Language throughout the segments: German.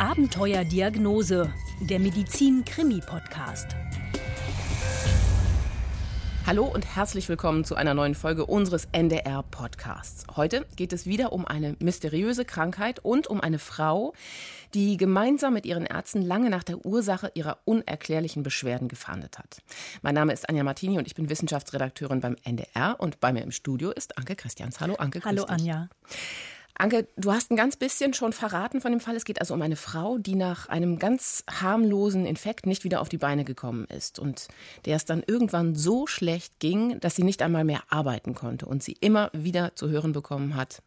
Abenteuerdiagnose, der Medizin-Krimi-Podcast. Hallo und herzlich willkommen zu einer neuen Folge unseres NDR-Podcasts. Heute geht es wieder um eine mysteriöse Krankheit und um eine Frau, die gemeinsam mit ihren Ärzten lange nach der Ursache ihrer unerklärlichen Beschwerden gefahndet hat. Mein Name ist Anja Martini und ich bin Wissenschaftsredakteurin beim NDR und bei mir im Studio ist Anke Christians. Hallo Anke. Hallo Anja. Anke, du hast ein ganz bisschen schon verraten von dem Fall. Es geht also um eine Frau, die nach einem ganz harmlosen Infekt nicht wieder auf die Beine gekommen ist und der es dann irgendwann so schlecht ging, dass sie nicht einmal mehr arbeiten konnte und sie immer wieder zu hören bekommen hat,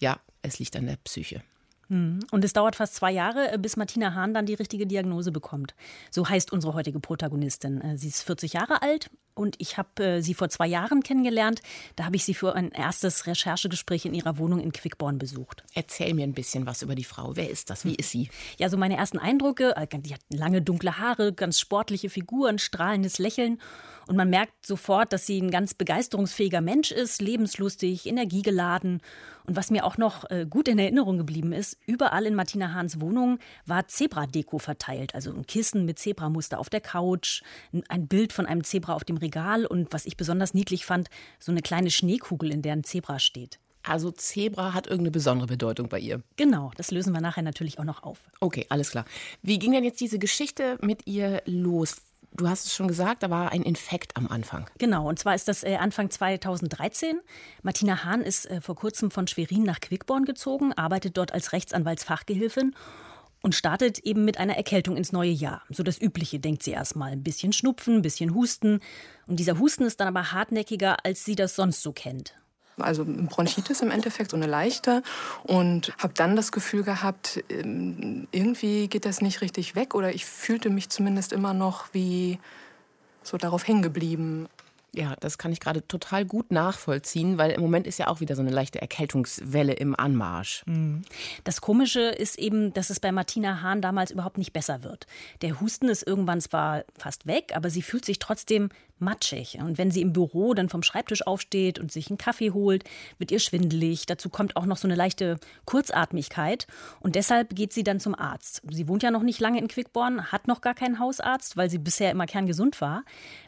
ja, es liegt an der Psyche. Hm. Und es dauert fast zwei Jahre, äh, bis Martina Hahn dann die richtige Diagnose bekommt. So heißt unsere heutige Protagonistin. Äh, sie ist 40 Jahre alt und ich habe äh, sie vor zwei Jahren kennengelernt. Da habe ich sie für ein erstes Recherchegespräch in ihrer Wohnung in Quickborn besucht. Erzähl mir ein bisschen was über die Frau. Wer ist das? Wie ist sie? Ja, so meine ersten Eindrücke. Die hat lange dunkle Haare, ganz sportliche Figur, ein strahlendes Lächeln. Und man merkt sofort, dass sie ein ganz begeisterungsfähiger Mensch ist, lebenslustig, energiegeladen. Und was mir auch noch äh, gut in Erinnerung geblieben ist, überall in Martina Hahns Wohnung war Zebra-Deko verteilt. Also ein Kissen mit Zebramuster auf der Couch, ein Bild von einem Zebra auf dem Regal und was ich besonders niedlich fand, so eine kleine Schneekugel, in der ein Zebra steht. Also Zebra hat irgendeine besondere Bedeutung bei ihr. Genau, das lösen wir nachher natürlich auch noch auf. Okay, alles klar. Wie ging denn jetzt diese Geschichte mit ihr los? Du hast es schon gesagt, da war ein Infekt am Anfang. Genau, und zwar ist das äh, Anfang 2013. Martina Hahn ist äh, vor kurzem von Schwerin nach Quickborn gezogen, arbeitet dort als Rechtsanwaltsfachgehilfin und startet eben mit einer Erkältung ins neue Jahr. So das Übliche, denkt sie erstmal. Ein bisschen Schnupfen, ein bisschen Husten. Und dieser Husten ist dann aber hartnäckiger, als sie das sonst so kennt also Bronchitis im Endeffekt, so eine leichte. Und habe dann das Gefühl gehabt, ähm, irgendwie geht das nicht richtig weg oder ich fühlte mich zumindest immer noch wie so darauf hängen geblieben. Ja, das kann ich gerade total gut nachvollziehen, weil im Moment ist ja auch wieder so eine leichte Erkältungswelle im Anmarsch. Mhm. Das Komische ist eben, dass es bei Martina Hahn damals überhaupt nicht besser wird. Der Husten ist irgendwann zwar fast weg, aber sie fühlt sich trotzdem matschig. Und wenn sie im Büro dann vom Schreibtisch aufsteht und sich einen Kaffee holt, wird ihr schwindelig. Dazu kommt auch noch so eine leichte Kurzatmigkeit. Und deshalb geht sie dann zum Arzt. Sie wohnt ja noch nicht lange in Quickborn, hat noch gar keinen Hausarzt, weil sie bisher immer kerngesund war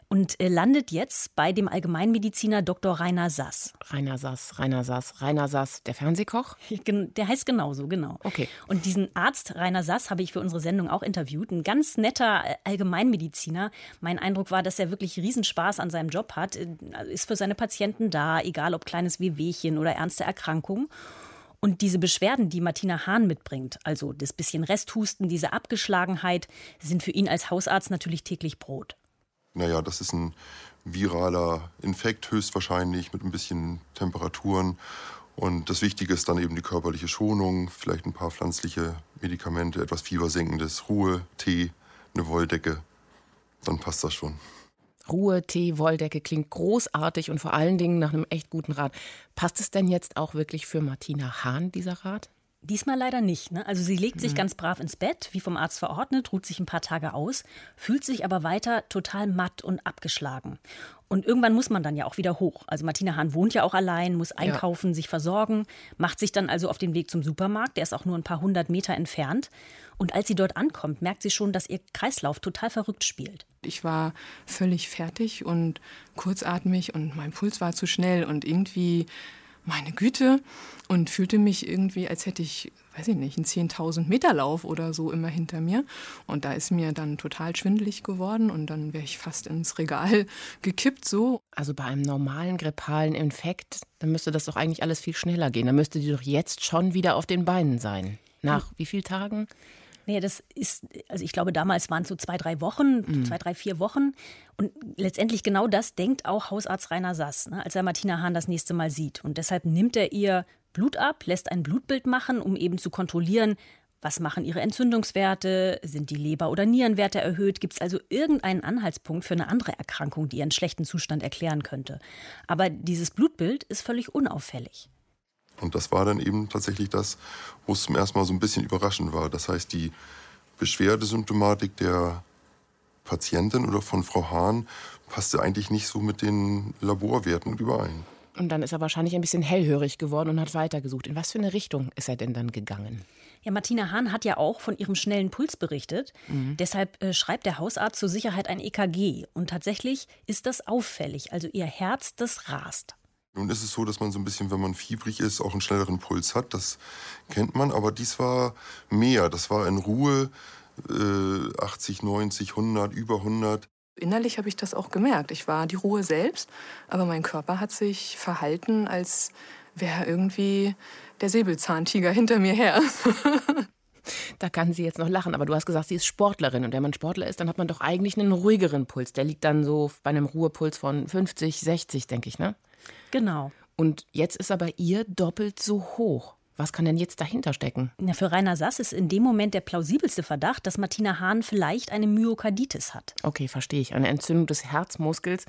und äh, landet jetzt bei dem Allgemeinmediziner Dr. Rainer Sass. Rainer Sass, Rainer Sass, Rainer Sass, der Fernsehkoch? Der heißt genauso, genau. Okay. Und diesen Arzt Rainer Sass habe ich für unsere Sendung auch interviewt. Ein ganz netter äh, Allgemeinmediziner. Mein Eindruck war, dass er wirklich Riesenspaß an seinem Job hat. Äh, ist für seine Patienten da, egal ob kleines Wehwehchen oder ernste Erkrankung. Und diese Beschwerden, die Martina Hahn mitbringt, also das bisschen Resthusten, diese Abgeschlagenheit, sind für ihn als Hausarzt natürlich täglich Brot. Naja, das ist ein viraler Infekt höchstwahrscheinlich mit ein bisschen Temperaturen. Und das Wichtige ist dann eben die körperliche Schonung, vielleicht ein paar pflanzliche Medikamente, etwas Fiebersenkendes, Ruhe, Tee, eine Wolldecke. Dann passt das schon. Ruhe, Tee, Wolldecke klingt großartig und vor allen Dingen nach einem echt guten Rat. Passt es denn jetzt auch wirklich für Martina Hahn, dieser Rat? Diesmal leider nicht. Ne? Also sie legt sich mhm. ganz brav ins Bett, wie vom Arzt verordnet, ruht sich ein paar Tage aus, fühlt sich aber weiter total matt und abgeschlagen. Und irgendwann muss man dann ja auch wieder hoch. Also Martina Hahn wohnt ja auch allein, muss einkaufen, ja. sich versorgen, macht sich dann also auf den Weg zum Supermarkt. Der ist auch nur ein paar hundert Meter entfernt. Und als sie dort ankommt, merkt sie schon, dass ihr Kreislauf total verrückt spielt. Ich war völlig fertig und kurzatmig und mein Puls war zu schnell und irgendwie meine Güte, und fühlte mich irgendwie, als hätte ich, weiß ich nicht, einen 10.000 Meter Lauf oder so immer hinter mir. Und da ist mir dann total schwindelig geworden und dann wäre ich fast ins Regal gekippt so. Also bei einem normalen grippalen Infekt, dann müsste das doch eigentlich alles viel schneller gehen. Dann müsste die doch jetzt schon wieder auf den Beinen sein. Nach wie vielen Tagen? Naja, das ist, also ich glaube, damals waren es so zwei, drei Wochen, mhm. zwei, drei, vier Wochen. Und letztendlich genau das denkt auch Hausarzt Rainer Sass, ne, als er Martina Hahn das nächste Mal sieht. Und deshalb nimmt er ihr Blut ab, lässt ein Blutbild machen, um eben zu kontrollieren, was machen ihre Entzündungswerte? Sind die Leber- oder Nierenwerte erhöht? Gibt es also irgendeinen Anhaltspunkt für eine andere Erkrankung, die ihren schlechten Zustand erklären könnte? Aber dieses Blutbild ist völlig unauffällig. Und das war dann eben tatsächlich das, wo es zum ersten Mal so ein bisschen überraschend war. Das heißt, die Beschwerdesymptomatik der Patientin oder von Frau Hahn passte eigentlich nicht so mit den Laborwerten überein. Und dann ist er wahrscheinlich ein bisschen hellhörig geworden und hat weitergesucht. In was für eine Richtung ist er denn dann gegangen? Ja, Martina Hahn hat ja auch von ihrem schnellen Puls berichtet. Mhm. Deshalb äh, schreibt der Hausarzt zur Sicherheit ein EKG. Und tatsächlich ist das auffällig. Also ihr Herz, das rast. Nun ist es so, dass man so ein bisschen, wenn man fiebrig ist, auch einen schnelleren Puls hat. Das kennt man. Aber dies war mehr. Das war in Ruhe äh, 80, 90, 100, über 100. Innerlich habe ich das auch gemerkt. Ich war die Ruhe selbst, aber mein Körper hat sich verhalten, als wäre irgendwie der Säbelzahntiger hinter mir her. Da kann sie jetzt noch lachen, aber du hast gesagt, sie ist Sportlerin. Und wenn man Sportler ist, dann hat man doch eigentlich einen ruhigeren Puls. Der liegt dann so bei einem Ruhepuls von 50, 60, denke ich, ne? Genau. Und jetzt ist er bei ihr doppelt so hoch. Was kann denn jetzt dahinter stecken? Ja, für Rainer Sass ist in dem Moment der plausibelste Verdacht, dass Martina Hahn vielleicht eine Myokarditis hat. Okay, verstehe ich. Eine Entzündung des Herzmuskels,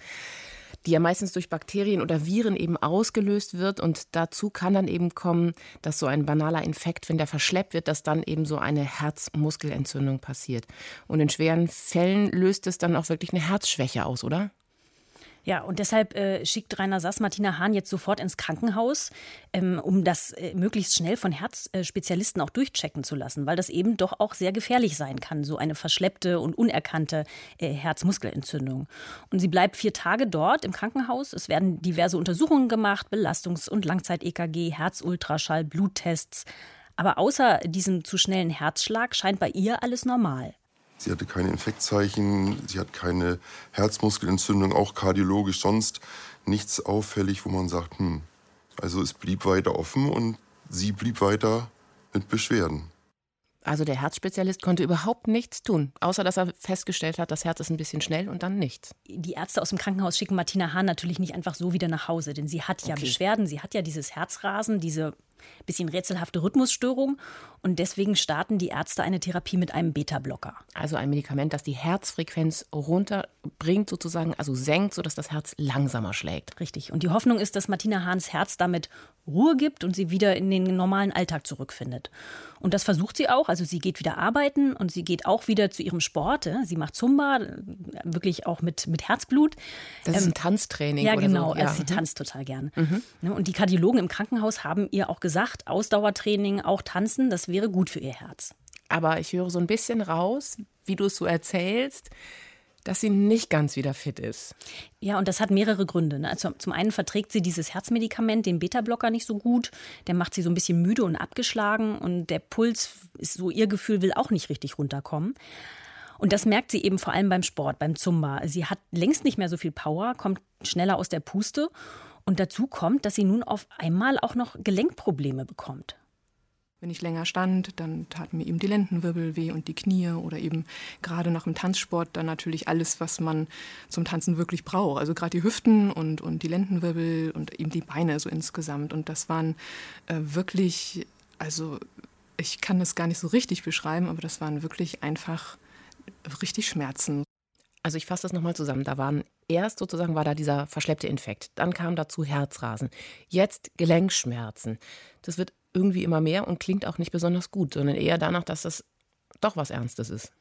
die ja meistens durch Bakterien oder Viren eben ausgelöst wird. Und dazu kann dann eben kommen, dass so ein banaler Infekt, wenn der verschleppt wird, dass dann eben so eine Herzmuskelentzündung passiert. Und in schweren Fällen löst es dann auch wirklich eine Herzschwäche aus, oder? Ja, und deshalb äh, schickt Rainer Sass Martina Hahn jetzt sofort ins Krankenhaus, ähm, um das äh, möglichst schnell von Herzspezialisten auch durchchecken zu lassen, weil das eben doch auch sehr gefährlich sein kann, so eine verschleppte und unerkannte äh, Herzmuskelentzündung. Und sie bleibt vier Tage dort im Krankenhaus. Es werden diverse Untersuchungen gemacht, Belastungs- und Langzeit-EKG, Herzultraschall, Bluttests. Aber außer diesem zu schnellen Herzschlag scheint bei ihr alles normal. Sie hatte keine Infektzeichen, sie hat keine Herzmuskelentzündung, auch kardiologisch sonst nichts auffällig, wo man sagt, hm, also es blieb weiter offen und sie blieb weiter mit Beschwerden. Also der Herzspezialist konnte überhaupt nichts tun, außer dass er festgestellt hat, das Herz ist ein bisschen schnell und dann nichts. Die Ärzte aus dem Krankenhaus schicken Martina Hahn natürlich nicht einfach so wieder nach Hause, denn sie hat ja okay. Beschwerden, sie hat ja dieses Herzrasen, diese bisschen rätselhafte Rhythmusstörung. Und deswegen starten die Ärzte eine Therapie mit einem Beta-Blocker. Also ein Medikament, das die Herzfrequenz runterbringt, sozusagen, also senkt, sodass das Herz langsamer schlägt. Richtig. Und die Hoffnung ist, dass Martina Hahns Herz damit Ruhe gibt und sie wieder in den normalen Alltag zurückfindet. Und das versucht sie auch. Also sie geht wieder arbeiten und sie geht auch wieder zu ihrem Sport. Sie macht Zumba, wirklich auch mit, mit Herzblut. Das ist ein ähm, Tanztraining. Ja, genau. So. Ja. Also sie tanzt total gern. Mhm. Ne, und die Kardiologen im Krankenhaus haben ihr auch gesagt, Ausdauertraining, auch Tanzen, das wäre gut für ihr Herz. Aber ich höre so ein bisschen raus, wie du es so erzählst dass sie nicht ganz wieder fit ist. Ja, und das hat mehrere Gründe. Ne? Also zum einen verträgt sie dieses Herzmedikament, den Beta-Blocker, nicht so gut. Der macht sie so ein bisschen müde und abgeschlagen. Und der Puls, ist so ihr Gefühl, will auch nicht richtig runterkommen. Und das merkt sie eben vor allem beim Sport, beim Zumba. Sie hat längst nicht mehr so viel Power, kommt schneller aus der Puste. Und dazu kommt, dass sie nun auf einmal auch noch Gelenkprobleme bekommt. Wenn ich länger stand, dann taten mir eben die Lendenwirbel weh und die Knie oder eben gerade nach dem Tanzsport dann natürlich alles, was man zum Tanzen wirklich braucht. Also gerade die Hüften und, und die Lendenwirbel und eben die Beine so insgesamt. Und das waren äh, wirklich, also ich kann das gar nicht so richtig beschreiben, aber das waren wirklich einfach richtig Schmerzen. Also ich fasse das nochmal zusammen. Da waren erst sozusagen war da dieser verschleppte Infekt, dann kam dazu Herzrasen, jetzt Gelenkschmerzen. Das wird irgendwie immer mehr und klingt auch nicht besonders gut, sondern eher danach, dass das doch was Ernstes ist.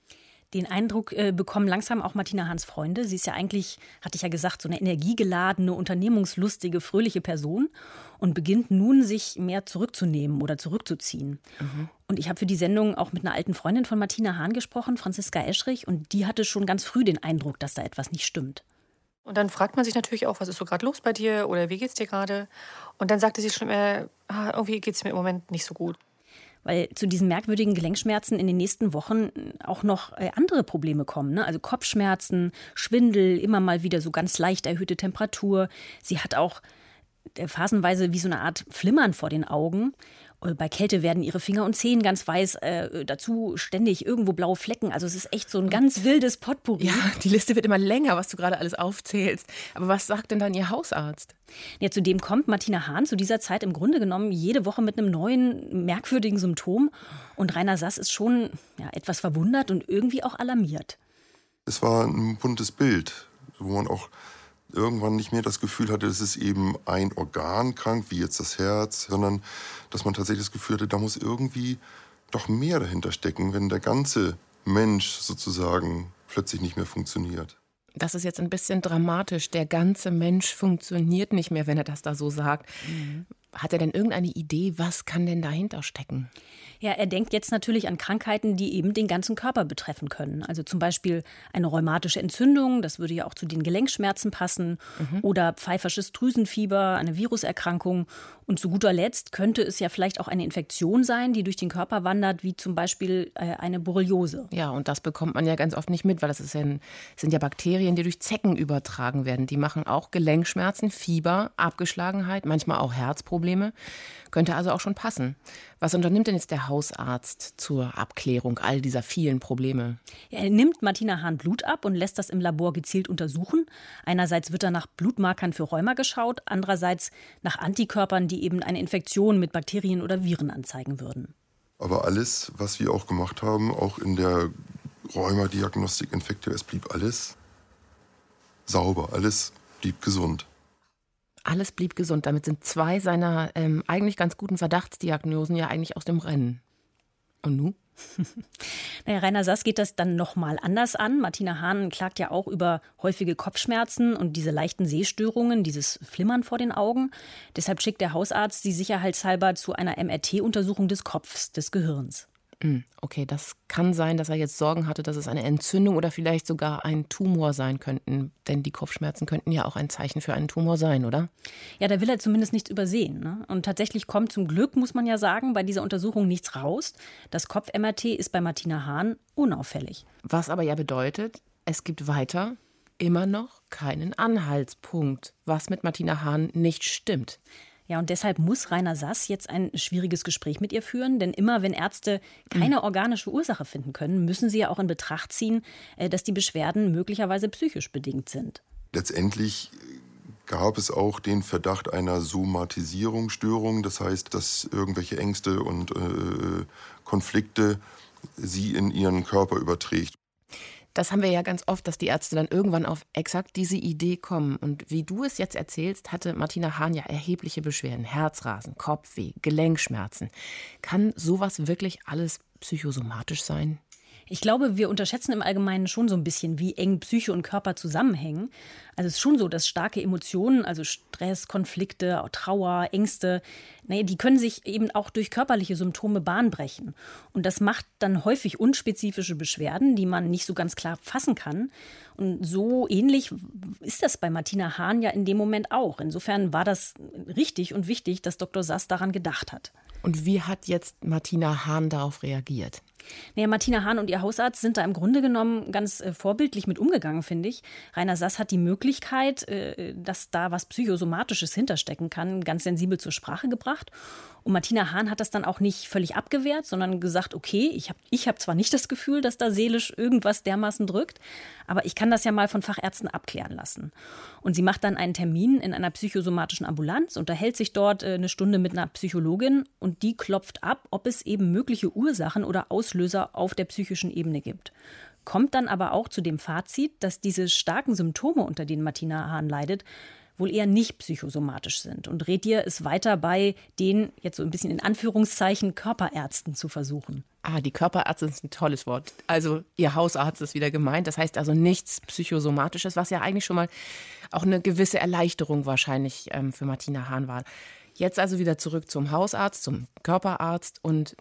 Den Eindruck äh, bekommen langsam auch Martina Hans Freunde. Sie ist ja eigentlich, hatte ich ja gesagt, so eine energiegeladene, unternehmungslustige, fröhliche Person und beginnt nun, sich mehr zurückzunehmen oder zurückzuziehen. Mhm. Und ich habe für die Sendung auch mit einer alten Freundin von Martina Hahn gesprochen, Franziska Eschrich, und die hatte schon ganz früh den Eindruck, dass da etwas nicht stimmt. Und dann fragt man sich natürlich auch, was ist so gerade los bei dir oder wie geht's dir gerade? Und dann sagte sie schon immer, ah, irgendwie geht's mir im Moment nicht so gut. Weil zu diesen merkwürdigen Gelenkschmerzen in den nächsten Wochen auch noch äh, andere Probleme kommen. Ne? Also Kopfschmerzen, Schwindel, immer mal wieder so ganz leicht erhöhte Temperatur. Sie hat auch äh, phasenweise wie so eine Art Flimmern vor den Augen. Äh, bei Kälte werden ihre Finger und Zehen ganz weiß, äh, dazu ständig irgendwo blaue Flecken. Also es ist echt so ein ganz wildes Potpourri. Ja, die Liste wird immer länger, was du gerade alles aufzählst. Aber was sagt denn dann Ihr Hausarzt? Ja, zudem kommt Martina Hahn zu dieser Zeit im Grunde genommen jede Woche mit einem neuen, merkwürdigen Symptom. Und Rainer Sass ist schon ja, etwas verwundert und irgendwie auch alarmiert. Es war ein buntes Bild, wo man auch irgendwann nicht mehr das Gefühl hatte, es ist eben ein Organ krank, wie jetzt das Herz, sondern dass man tatsächlich das Gefühl hatte, da muss irgendwie doch mehr dahinter stecken, wenn der ganze Mensch sozusagen plötzlich nicht mehr funktioniert. Das ist jetzt ein bisschen dramatisch. Der ganze Mensch funktioniert nicht mehr, wenn er das da so sagt. Mhm. Hat er denn irgendeine Idee, was kann denn dahinter stecken? Ja, er denkt jetzt natürlich an Krankheiten, die eben den ganzen Körper betreffen können. Also zum Beispiel eine rheumatische Entzündung, das würde ja auch zu den Gelenkschmerzen passen, mhm. oder pfeifersches Drüsenfieber, eine Viruserkrankung. Und zu guter Letzt könnte es ja vielleicht auch eine Infektion sein, die durch den Körper wandert, wie zum Beispiel äh, eine Borreliose. Ja, und das bekommt man ja ganz oft nicht mit, weil das ja, sind ja Bakterien, die durch Zecken übertragen werden. Die machen auch Gelenkschmerzen, Fieber, Abgeschlagenheit, manchmal auch Herzprobleme. Könnte also auch schon passen. Was unternimmt denn jetzt der Hausarzt zur Abklärung all dieser vielen Probleme? Er nimmt Martina Hahn Blut ab und lässt das im Labor gezielt untersuchen. Einerseits wird da nach Blutmarkern für Rheuma geschaut, andererseits nach Antikörpern, die eben eine Infektion mit Bakterien oder Viren anzeigen würden. Aber alles, was wir auch gemacht haben, auch in der Rheumadiagnostik, Infekte, es blieb alles sauber, alles blieb gesund. Alles blieb gesund. Damit sind zwei seiner ähm, eigentlich ganz guten Verdachtsdiagnosen ja eigentlich aus dem Rennen. Und nun? Naja, Rainer Sass geht das dann nochmal anders an. Martina Hahn klagt ja auch über häufige Kopfschmerzen und diese leichten Sehstörungen, dieses Flimmern vor den Augen. Deshalb schickt der Hausarzt sie sicherheitshalber zu einer MRT-Untersuchung des Kopfs, des Gehirns. Hm, okay, das kann sein, dass er jetzt Sorgen hatte, dass es eine Entzündung oder vielleicht sogar ein Tumor sein könnten. Denn die Kopfschmerzen könnten ja auch ein Zeichen für einen Tumor sein, oder? Ja, da will er zumindest nichts übersehen. Ne? Und tatsächlich kommt zum Glück, muss man ja sagen, bei dieser Untersuchung nichts raus. Das Kopf-MRT ist bei Martina Hahn unauffällig. Was aber ja bedeutet, es gibt weiter immer noch keinen Anhaltspunkt, was mit Martina Hahn nicht stimmt. Ja, und deshalb muss Rainer Sass jetzt ein schwieriges Gespräch mit ihr führen, denn immer wenn Ärzte keine mhm. organische Ursache finden können, müssen sie ja auch in Betracht ziehen, äh, dass die Beschwerden möglicherweise psychisch bedingt sind. Letztendlich gab es auch den Verdacht einer Somatisierungsstörung, das heißt, dass irgendwelche Ängste und äh, Konflikte sie in ihren Körper überträgt. Das haben wir ja ganz oft, dass die Ärzte dann irgendwann auf exakt diese Idee kommen. Und wie du es jetzt erzählst, hatte Martina Hahn ja erhebliche Beschwerden. Herzrasen, Kopfweh, Gelenkschmerzen. Kann sowas wirklich alles psychosomatisch sein? Ich glaube, wir unterschätzen im Allgemeinen schon so ein bisschen, wie eng Psyche und Körper zusammenhängen. Also es ist schon so, dass starke Emotionen, also Stress, Konflikte, Trauer, Ängste, naja, die können sich eben auch durch körperliche Symptome bahnbrechen. Und das macht dann häufig unspezifische Beschwerden, die man nicht so ganz klar fassen kann. Und so ähnlich ist das bei Martina Hahn ja in dem Moment auch. Insofern war das richtig und wichtig, dass Dr. Sass daran gedacht hat. Und wie hat jetzt Martina Hahn darauf reagiert? Naja, Martina Hahn und ihr Hausarzt sind da im Grunde genommen ganz äh, vorbildlich mit umgegangen, finde ich. Rainer Sass hat die Möglichkeit, äh, dass da was Psychosomatisches hinterstecken kann, ganz sensibel zur Sprache gebracht. Und Martina Hahn hat das dann auch nicht völlig abgewehrt, sondern gesagt, okay, ich habe ich hab zwar nicht das Gefühl, dass da seelisch irgendwas dermaßen drückt, aber ich kann das ja mal von Fachärzten abklären lassen. Und sie macht dann einen Termin in einer psychosomatischen Ambulanz, unterhält sich dort äh, eine Stunde mit einer Psychologin und die klopft ab, ob es eben mögliche Ursachen oder Auslöser auf der psychischen Ebene gibt kommt dann aber auch zu dem Fazit, dass diese starken Symptome, unter denen Martina Hahn leidet, wohl eher nicht psychosomatisch sind und rät dir, es weiter bei den, jetzt so ein bisschen in Anführungszeichen, Körperärzten zu versuchen. Ah, die Körperärzte ist ein tolles Wort. Also Ihr Hausarzt ist wieder gemeint. Das heißt also nichts Psychosomatisches, was ja eigentlich schon mal auch eine gewisse Erleichterung wahrscheinlich ähm, für Martina Hahn war. Jetzt also wieder zurück zum Hausarzt, zum Körperarzt und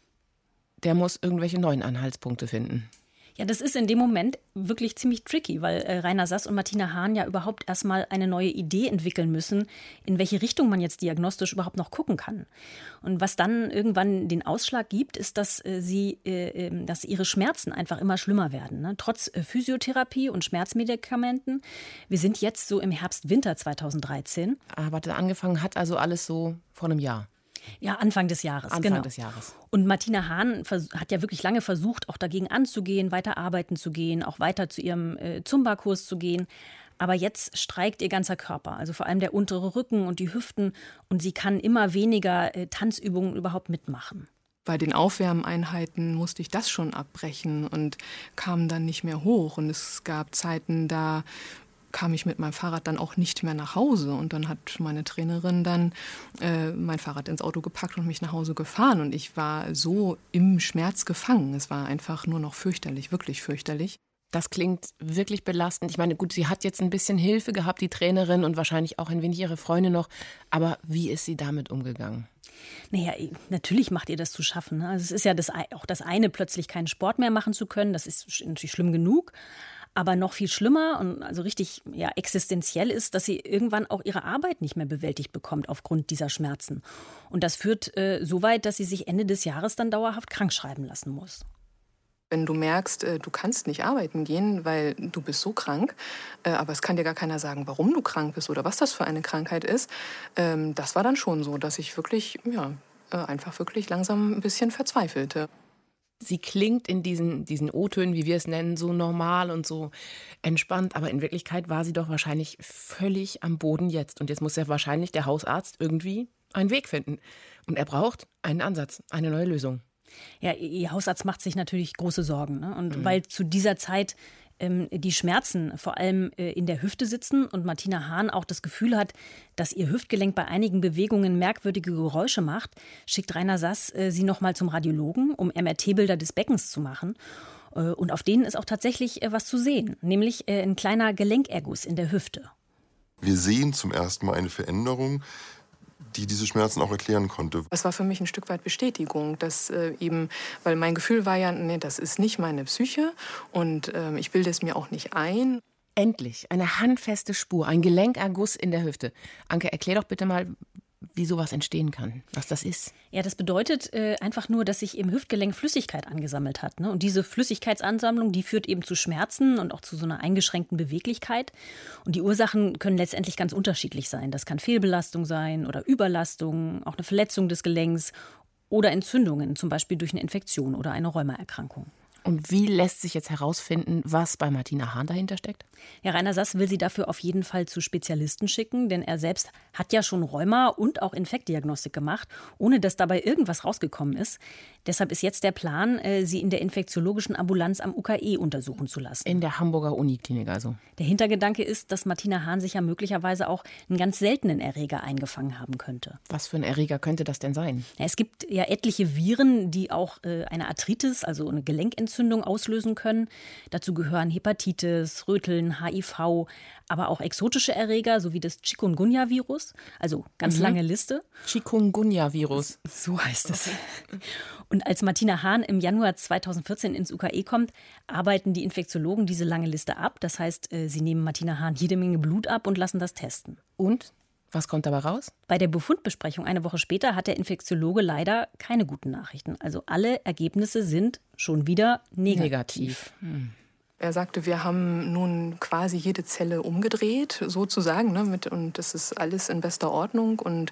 der muss irgendwelche neuen Anhaltspunkte finden. Ja, das ist in dem Moment wirklich ziemlich tricky, weil äh, Rainer Sass und Martina Hahn ja überhaupt erstmal eine neue Idee entwickeln müssen, in welche Richtung man jetzt diagnostisch überhaupt noch gucken kann. Und was dann irgendwann den Ausschlag gibt, ist, dass äh, sie, äh, ähm, dass ihre Schmerzen einfach immer schlimmer werden. Ne? Trotz äh, Physiotherapie und Schmerzmedikamenten. Wir sind jetzt so im Herbst, Winter 2013. Aber angefangen hat also alles so vor einem Jahr. Ja, Anfang des Jahres. Anfang genau. des Jahres. Und Martina Hahn hat ja wirklich lange versucht, auch dagegen anzugehen, weiter arbeiten zu gehen, auch weiter zu ihrem äh, Zumba-Kurs zu gehen. Aber jetzt streikt ihr ganzer Körper, also vor allem der untere Rücken und die Hüften. Und sie kann immer weniger äh, Tanzübungen überhaupt mitmachen bei den Aufwärmeinheiten musste ich das schon abbrechen und kam dann nicht mehr hoch. Und es gab Zeiten, da kam ich mit meinem Fahrrad dann auch nicht mehr nach Hause. Und dann hat meine Trainerin dann äh, mein Fahrrad ins Auto gepackt und mich nach Hause gefahren. Und ich war so im Schmerz gefangen. Es war einfach nur noch fürchterlich, wirklich fürchterlich. Das klingt wirklich belastend. Ich meine, gut, sie hat jetzt ein bisschen Hilfe gehabt, die Trainerin, und wahrscheinlich auch ein wenig ihre Freunde noch. Aber wie ist sie damit umgegangen? Naja, natürlich macht ihr das zu schaffen. Ne? Also es ist ja das, auch das eine, plötzlich keinen Sport mehr machen zu können. Das ist natürlich schlimm genug. Aber noch viel schlimmer und also richtig ja, existenziell ist, dass sie irgendwann auch ihre Arbeit nicht mehr bewältigt bekommt aufgrund dieser Schmerzen. Und das führt äh, so weit, dass sie sich Ende des Jahres dann dauerhaft krank schreiben lassen muss. Wenn du merkst, äh, du kannst nicht arbeiten gehen, weil du bist so krank, äh, aber es kann dir gar keiner sagen, warum du krank bist oder was das für eine Krankheit ist, ähm, das war dann schon so, dass ich wirklich, ja, äh, einfach wirklich langsam ein bisschen verzweifelte. Sie klingt in diesen, diesen O-Tönen, wie wir es nennen, so normal und so entspannt, aber in Wirklichkeit war sie doch wahrscheinlich völlig am Boden jetzt. Und jetzt muss ja wahrscheinlich der Hausarzt irgendwie einen Weg finden. Und er braucht einen Ansatz, eine neue Lösung. Ja, ihr Hausarzt macht sich natürlich große Sorgen. Ne? Und mhm. weil zu dieser Zeit ähm, die Schmerzen vor allem äh, in der Hüfte sitzen und Martina Hahn auch das Gefühl hat, dass ihr Hüftgelenk bei einigen Bewegungen merkwürdige Geräusche macht, schickt Rainer Sass äh, sie nochmal zum Radiologen, um MRT-Bilder des Beckens zu machen. Äh, und auf denen ist auch tatsächlich äh, was zu sehen, nämlich äh, ein kleiner Gelenkerguss in der Hüfte. Wir sehen zum ersten Mal eine Veränderung die diese Schmerzen auch erklären konnte. Das war für mich ein Stück weit Bestätigung, dass äh, eben, weil mein Gefühl war ja, nee, das ist nicht meine Psyche und äh, ich bilde es mir auch nicht ein. Endlich eine handfeste Spur, ein Gelenkerguss in der Hüfte. Anke, erklär doch bitte mal, wie sowas entstehen kann, was das ist. Ja, das bedeutet äh, einfach nur, dass sich im Hüftgelenk Flüssigkeit angesammelt hat. Ne? Und diese Flüssigkeitsansammlung, die führt eben zu Schmerzen und auch zu so einer eingeschränkten Beweglichkeit. Und die Ursachen können letztendlich ganz unterschiedlich sein. Das kann Fehlbelastung sein oder Überlastung, auch eine Verletzung des Gelenks oder Entzündungen, zum Beispiel durch eine Infektion oder eine Rheumaerkrankung. Und wie lässt sich jetzt herausfinden, was bei Martina Hahn dahinter steckt? Ja, Rainer Sass will sie dafür auf jeden Fall zu Spezialisten schicken, denn er selbst hat ja schon Rheuma und auch Infektdiagnostik gemacht, ohne dass dabei irgendwas rausgekommen ist. Deshalb ist jetzt der Plan, äh, sie in der infektiologischen Ambulanz am UKE untersuchen zu lassen. In der Hamburger Uniklinik also. Der Hintergedanke ist, dass Martina Hahn sich ja möglicherweise auch einen ganz seltenen Erreger eingefangen haben könnte. Was für ein Erreger könnte das denn sein? Es gibt ja etliche Viren, die auch äh, eine Arthritis, also eine Gelenkentzündung, Entzündung auslösen können. Dazu gehören Hepatitis, Röteln, HIV, aber auch exotische Erreger sowie das Chikungunya-Virus. Also ganz mhm. lange Liste. Chikungunya-Virus. So heißt es. Und als Martina Hahn im Januar 2014 ins UKE kommt, arbeiten die Infektiologen diese lange Liste ab. Das heißt, äh, sie nehmen Martina Hahn jede Menge Blut ab und lassen das testen. Und was kommt dabei raus? Bei der Befundbesprechung eine Woche später hat der Infektiologe leider keine guten Nachrichten. Also alle Ergebnisse sind schon wieder negativ. negativ. Hm. Er sagte, wir haben nun quasi jede Zelle umgedreht, sozusagen, ne, mit, und das ist alles in bester Ordnung. Und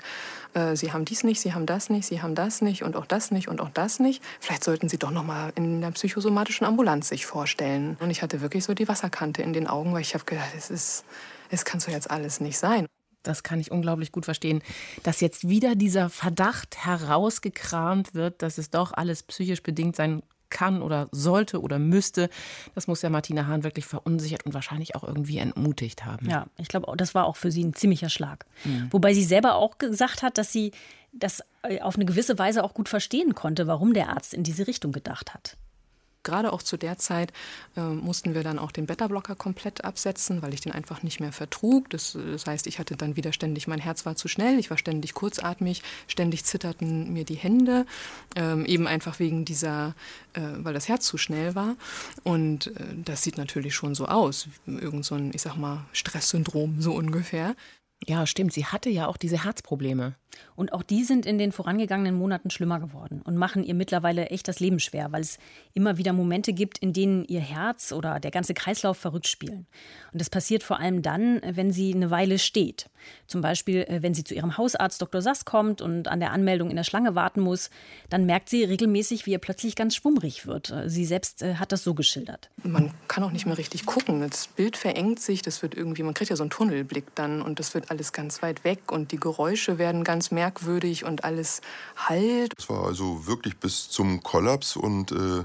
äh, Sie haben dies nicht, Sie haben das nicht, Sie haben das nicht und auch das nicht und auch das nicht. Vielleicht sollten Sie doch noch mal in der psychosomatischen Ambulanz sich vorstellen. Und ich hatte wirklich so die Wasserkante in den Augen, weil ich habe gedacht, es ist, es kann so jetzt alles nicht sein das kann ich unglaublich gut verstehen, dass jetzt wieder dieser Verdacht herausgekramt wird, dass es doch alles psychisch bedingt sein kann oder sollte oder müsste. Das muss ja Martina Hahn wirklich verunsichert und wahrscheinlich auch irgendwie entmutigt haben. Ja, ich glaube, das war auch für sie ein ziemlicher Schlag. Mhm. Wobei sie selber auch gesagt hat, dass sie das äh, auf eine gewisse Weise auch gut verstehen konnte, warum der Arzt in diese Richtung gedacht hat gerade auch zu der Zeit äh, mussten wir dann auch den Beta-Blocker komplett absetzen, weil ich den einfach nicht mehr vertrug. Das, das, heißt, ich hatte dann wieder ständig, mein Herz war zu schnell, ich war ständig kurzatmig, ständig zitterten mir die Hände, ähm, eben einfach wegen dieser, äh, weil das Herz zu schnell war. Und äh, das sieht natürlich schon so aus, irgend so ein, ich sag mal, Stresssyndrom so ungefähr. Ja, stimmt. Sie hatte ja auch diese Herzprobleme. Und auch die sind in den vorangegangenen Monaten schlimmer geworden und machen ihr mittlerweile echt das Leben schwer, weil es immer wieder Momente gibt, in denen ihr Herz oder der ganze Kreislauf verrückt spielen. Und das passiert vor allem dann, wenn sie eine Weile steht. Zum Beispiel, äh, wenn sie zu ihrem Hausarzt Dr. Sass kommt und an der Anmeldung in der Schlange warten muss, dann merkt sie regelmäßig, wie ihr plötzlich ganz schwummrig wird. Äh, sie selbst äh, hat das so geschildert. Man kann auch nicht mehr richtig gucken. Das Bild verengt sich, das wird irgendwie, man kriegt ja so einen Tunnelblick dann und das wird alles ganz weit weg und die Geräusche werden ganz merkwürdig und alles halt. Es war also wirklich bis zum Kollaps und äh,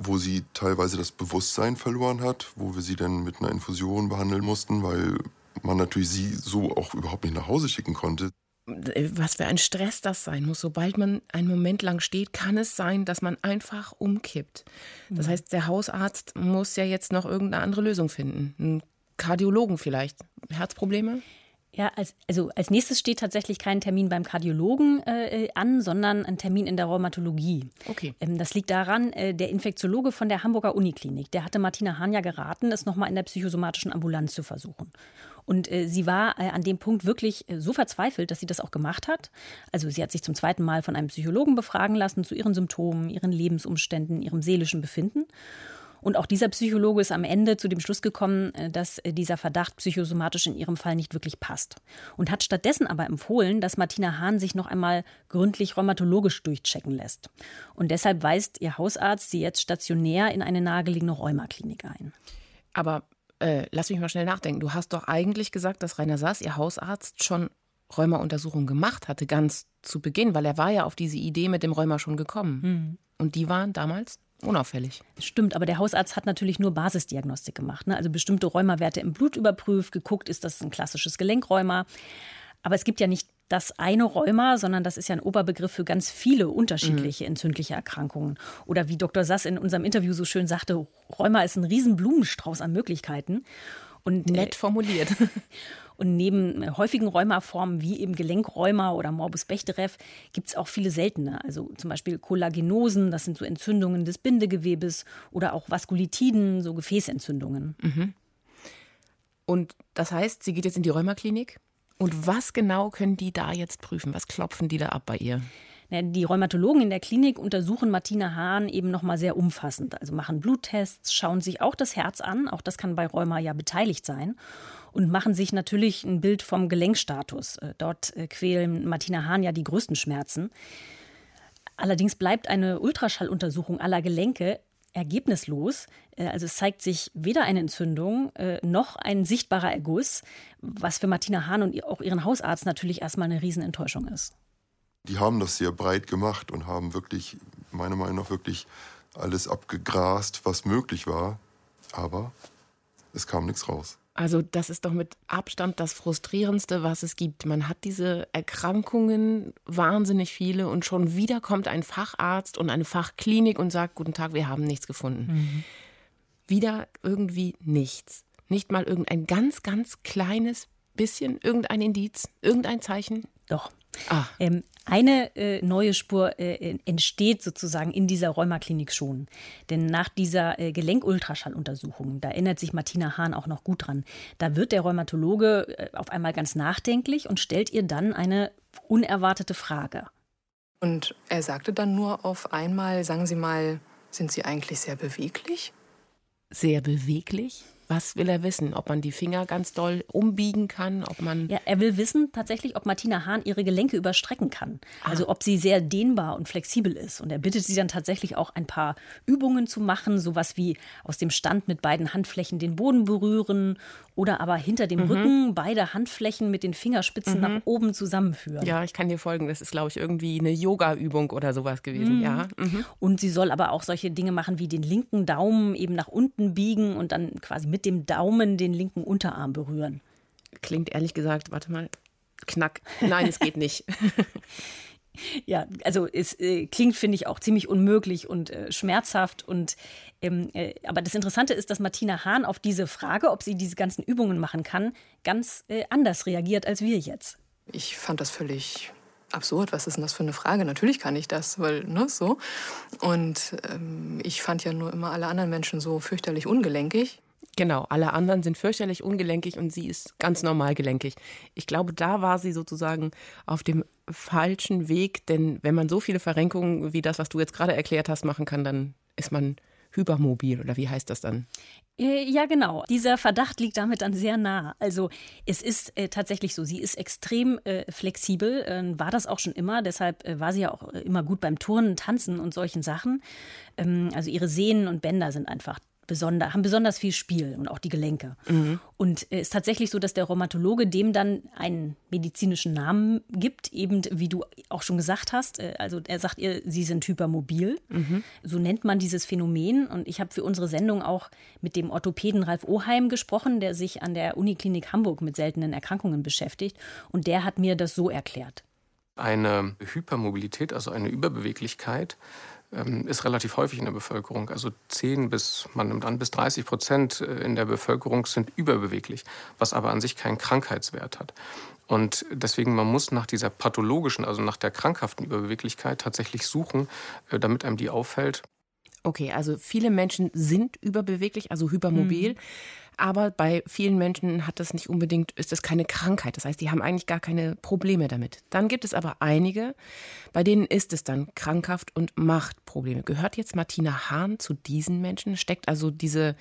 wo sie teilweise das Bewusstsein verloren hat, wo wir sie dann mit einer Infusion behandeln mussten, weil man natürlich sie so auch überhaupt nicht nach Hause schicken konnte. was für ein Stress das sein muss. Sobald man einen Moment lang steht, kann es sein, dass man einfach umkippt. Das mhm. heißt, der Hausarzt muss ja jetzt noch irgendeine andere Lösung finden. Einen Kardiologen vielleicht. Herzprobleme? Ja, als, also als nächstes steht tatsächlich kein Termin beim Kardiologen äh, an, sondern ein Termin in der Rheumatologie. Okay. Ähm, das liegt daran, äh, der Infektiologe von der Hamburger Uniklinik, der hatte Martina Hahn ja geraten, es nochmal in der psychosomatischen Ambulanz zu versuchen. Und äh, sie war äh, an dem Punkt wirklich äh, so verzweifelt, dass sie das auch gemacht hat. Also sie hat sich zum zweiten Mal von einem Psychologen befragen lassen zu ihren Symptomen, ihren Lebensumständen, ihrem seelischen Befinden. Und auch dieser Psychologe ist am Ende zu dem Schluss gekommen, äh, dass äh, dieser Verdacht psychosomatisch in ihrem Fall nicht wirklich passt. Und hat stattdessen aber empfohlen, dass Martina Hahn sich noch einmal gründlich rheumatologisch durchchecken lässt. Und deshalb weist ihr Hausarzt sie jetzt stationär in eine nahegelegene Rheumaklinik ein. Aber äh, lass mich mal schnell nachdenken. Du hast doch eigentlich gesagt, dass Rainer Sass, ihr Hausarzt, schon Rheuma-Untersuchungen gemacht hatte, ganz zu Beginn, weil er war ja auf diese Idee mit dem Rheuma schon gekommen. Mhm. Und die waren damals? Unauffällig. Stimmt, aber der Hausarzt hat natürlich nur Basisdiagnostik gemacht. Ne? Also bestimmte Rheumawerte im Blut überprüft, geguckt, ist das ein klassisches Gelenkrheuma. Aber es gibt ja nicht das eine Rheuma, sondern das ist ja ein Oberbegriff für ganz viele unterschiedliche mhm. entzündliche Erkrankungen. Oder wie Dr. Sass in unserem Interview so schön sagte, Rheuma ist ein Riesenblumenstrauß an Möglichkeiten. Und, Nett äh, formuliert. Und neben äh, häufigen Rheumaformen wie eben Gelenkrheuma oder Morbus Bechterew gibt es auch viele seltene. Also zum Beispiel Kollagenosen, das sind so Entzündungen des Bindegewebes oder auch Vaskulitiden, so Gefäßentzündungen. Mhm. Und das heißt, sie geht jetzt in die Rheumaklinik? Und was genau können die da jetzt prüfen? Was klopfen die da ab bei ihr? Die Rheumatologen in der Klinik untersuchen Martina Hahn eben noch mal sehr umfassend. Also machen Bluttests, schauen sich auch das Herz an. Auch das kann bei Rheuma ja beteiligt sein. Und machen sich natürlich ein Bild vom Gelenkstatus. Äh, dort äh, quälen Martina Hahn ja die größten Schmerzen. Allerdings bleibt eine Ultraschalluntersuchung aller Gelenke ergebnislos. Äh, also es zeigt sich weder eine Entzündung noch ein sichtbarer Erguss, was für Martina Hahn und auch ihren Hausarzt natürlich erstmal eine Riesenenttäuschung ist die haben das sehr breit gemacht und haben wirklich, meiner Meinung nach, wirklich alles abgegrast, was möglich war. Aber es kam nichts raus. Also das ist doch mit Abstand das Frustrierendste, was es gibt. Man hat diese Erkrankungen, wahnsinnig viele, und schon wieder kommt ein Facharzt und eine Fachklinik und sagt, guten Tag, wir haben nichts gefunden. Mhm. Wieder irgendwie nichts. Nicht mal irgendein ganz, ganz kleines bisschen, irgendein Indiz, irgendein Zeichen. Doch. Ah. Ähm, eine äh, neue Spur äh, entsteht sozusagen in dieser Rheumaklinik schon. Denn nach dieser äh, Gelenkultraschalluntersuchung, da erinnert sich Martina Hahn auch noch gut dran, da wird der Rheumatologe äh, auf einmal ganz nachdenklich und stellt ihr dann eine unerwartete Frage. Und er sagte dann nur auf einmal, sagen Sie mal, sind Sie eigentlich sehr beweglich? Sehr beweglich? Was will er wissen? Ob man die Finger ganz doll umbiegen kann? Ob man ja, er will wissen tatsächlich, ob Martina Hahn ihre Gelenke überstrecken kann. Ah. Also ob sie sehr dehnbar und flexibel ist. Und er bittet sie dann tatsächlich auch ein paar Übungen zu machen, sowas wie aus dem Stand mit beiden Handflächen den Boden berühren oder aber hinter dem mhm. Rücken beide Handflächen mit den Fingerspitzen mhm. nach oben zusammenführen. Ja, ich kann dir folgen. Das ist, glaube ich, irgendwie eine Yoga-Übung oder sowas gewesen. Mhm. Ja. Mhm. Und sie soll aber auch solche Dinge machen wie den linken Daumen eben nach unten biegen und dann quasi mit mit dem Daumen den linken Unterarm berühren. Klingt ehrlich gesagt, warte mal, knack. Nein, es geht nicht. Ja, also es äh, klingt, finde ich, auch ziemlich unmöglich und äh, schmerzhaft. Und ähm, äh, aber das Interessante ist, dass Martina Hahn auf diese Frage, ob sie diese ganzen Übungen machen kann, ganz äh, anders reagiert als wir jetzt. Ich fand das völlig absurd. Was ist denn das für eine Frage? Natürlich kann ich das, weil ne so. Und ähm, ich fand ja nur immer alle anderen Menschen so fürchterlich ungelenkig. Genau, alle anderen sind fürchterlich ungelenkig und sie ist ganz normal gelenkig. Ich glaube, da war sie sozusagen auf dem falschen Weg, denn wenn man so viele Verrenkungen wie das, was du jetzt gerade erklärt hast, machen kann, dann ist man hypermobil oder wie heißt das dann? Äh, ja, genau. Dieser Verdacht liegt damit dann sehr nah. Also es ist äh, tatsächlich so, sie ist extrem äh, flexibel, äh, war das auch schon immer. Deshalb äh, war sie ja auch immer gut beim Turnen, Tanzen und solchen Sachen. Ähm, also ihre Sehnen und Bänder sind einfach besonder, haben besonders viel Spiel und auch die Gelenke. Mhm. Und es äh, ist tatsächlich so, dass der Rheumatologe dem dann einen medizinischen Namen gibt, eben wie du auch schon gesagt hast. Äh, also er sagt ihr, sie sind hypermobil. Mhm. So nennt man dieses Phänomen. Und ich habe für unsere Sendung auch mit dem Orthopäden Ralf Oheim gesprochen, der sich an der Uniklinik Hamburg mit seltenen Erkrankungen beschäftigt. Und der hat mir das so erklärt. Eine Hypermobilität, also eine Überbeweglichkeit, ist relativ häufig in der Bevölkerung. Also 10 bis, man nimmt an, bis 30 Prozent äh, in der Bevölkerung sind überbeweglich, was aber an sich keinen Krankheitswert hat. Und deswegen, man muss nach dieser pathologischen, also nach der krankhaften Überbeweglichkeit tatsächlich suchen, äh, damit einem die auffällt. Okay, also viele Menschen sind überbeweglich, also hypermobil. Mhm. Aber bei vielen Menschen hat das nicht unbedingt, ist das keine Krankheit. Das heißt, die haben eigentlich gar keine Probleme damit. Dann gibt es aber einige, bei denen ist es dann krankhaft und macht Probleme. Gehört jetzt Martina Hahn zu diesen Menschen? Steckt also diese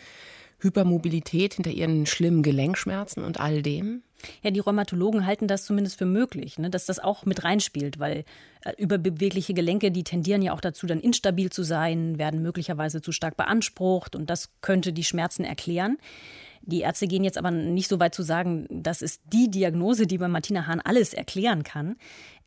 Hypermobilität hinter ihren schlimmen Gelenkschmerzen und all dem? Ja, die Rheumatologen halten das zumindest für möglich, ne, dass das auch mit reinspielt, weil äh, überbewegliche Gelenke, die tendieren ja auch dazu, dann instabil zu sein, werden möglicherweise zu stark beansprucht und das könnte die Schmerzen erklären. Die Ärzte gehen jetzt aber nicht so weit zu sagen, das ist die Diagnose, die bei Martina Hahn alles erklären kann.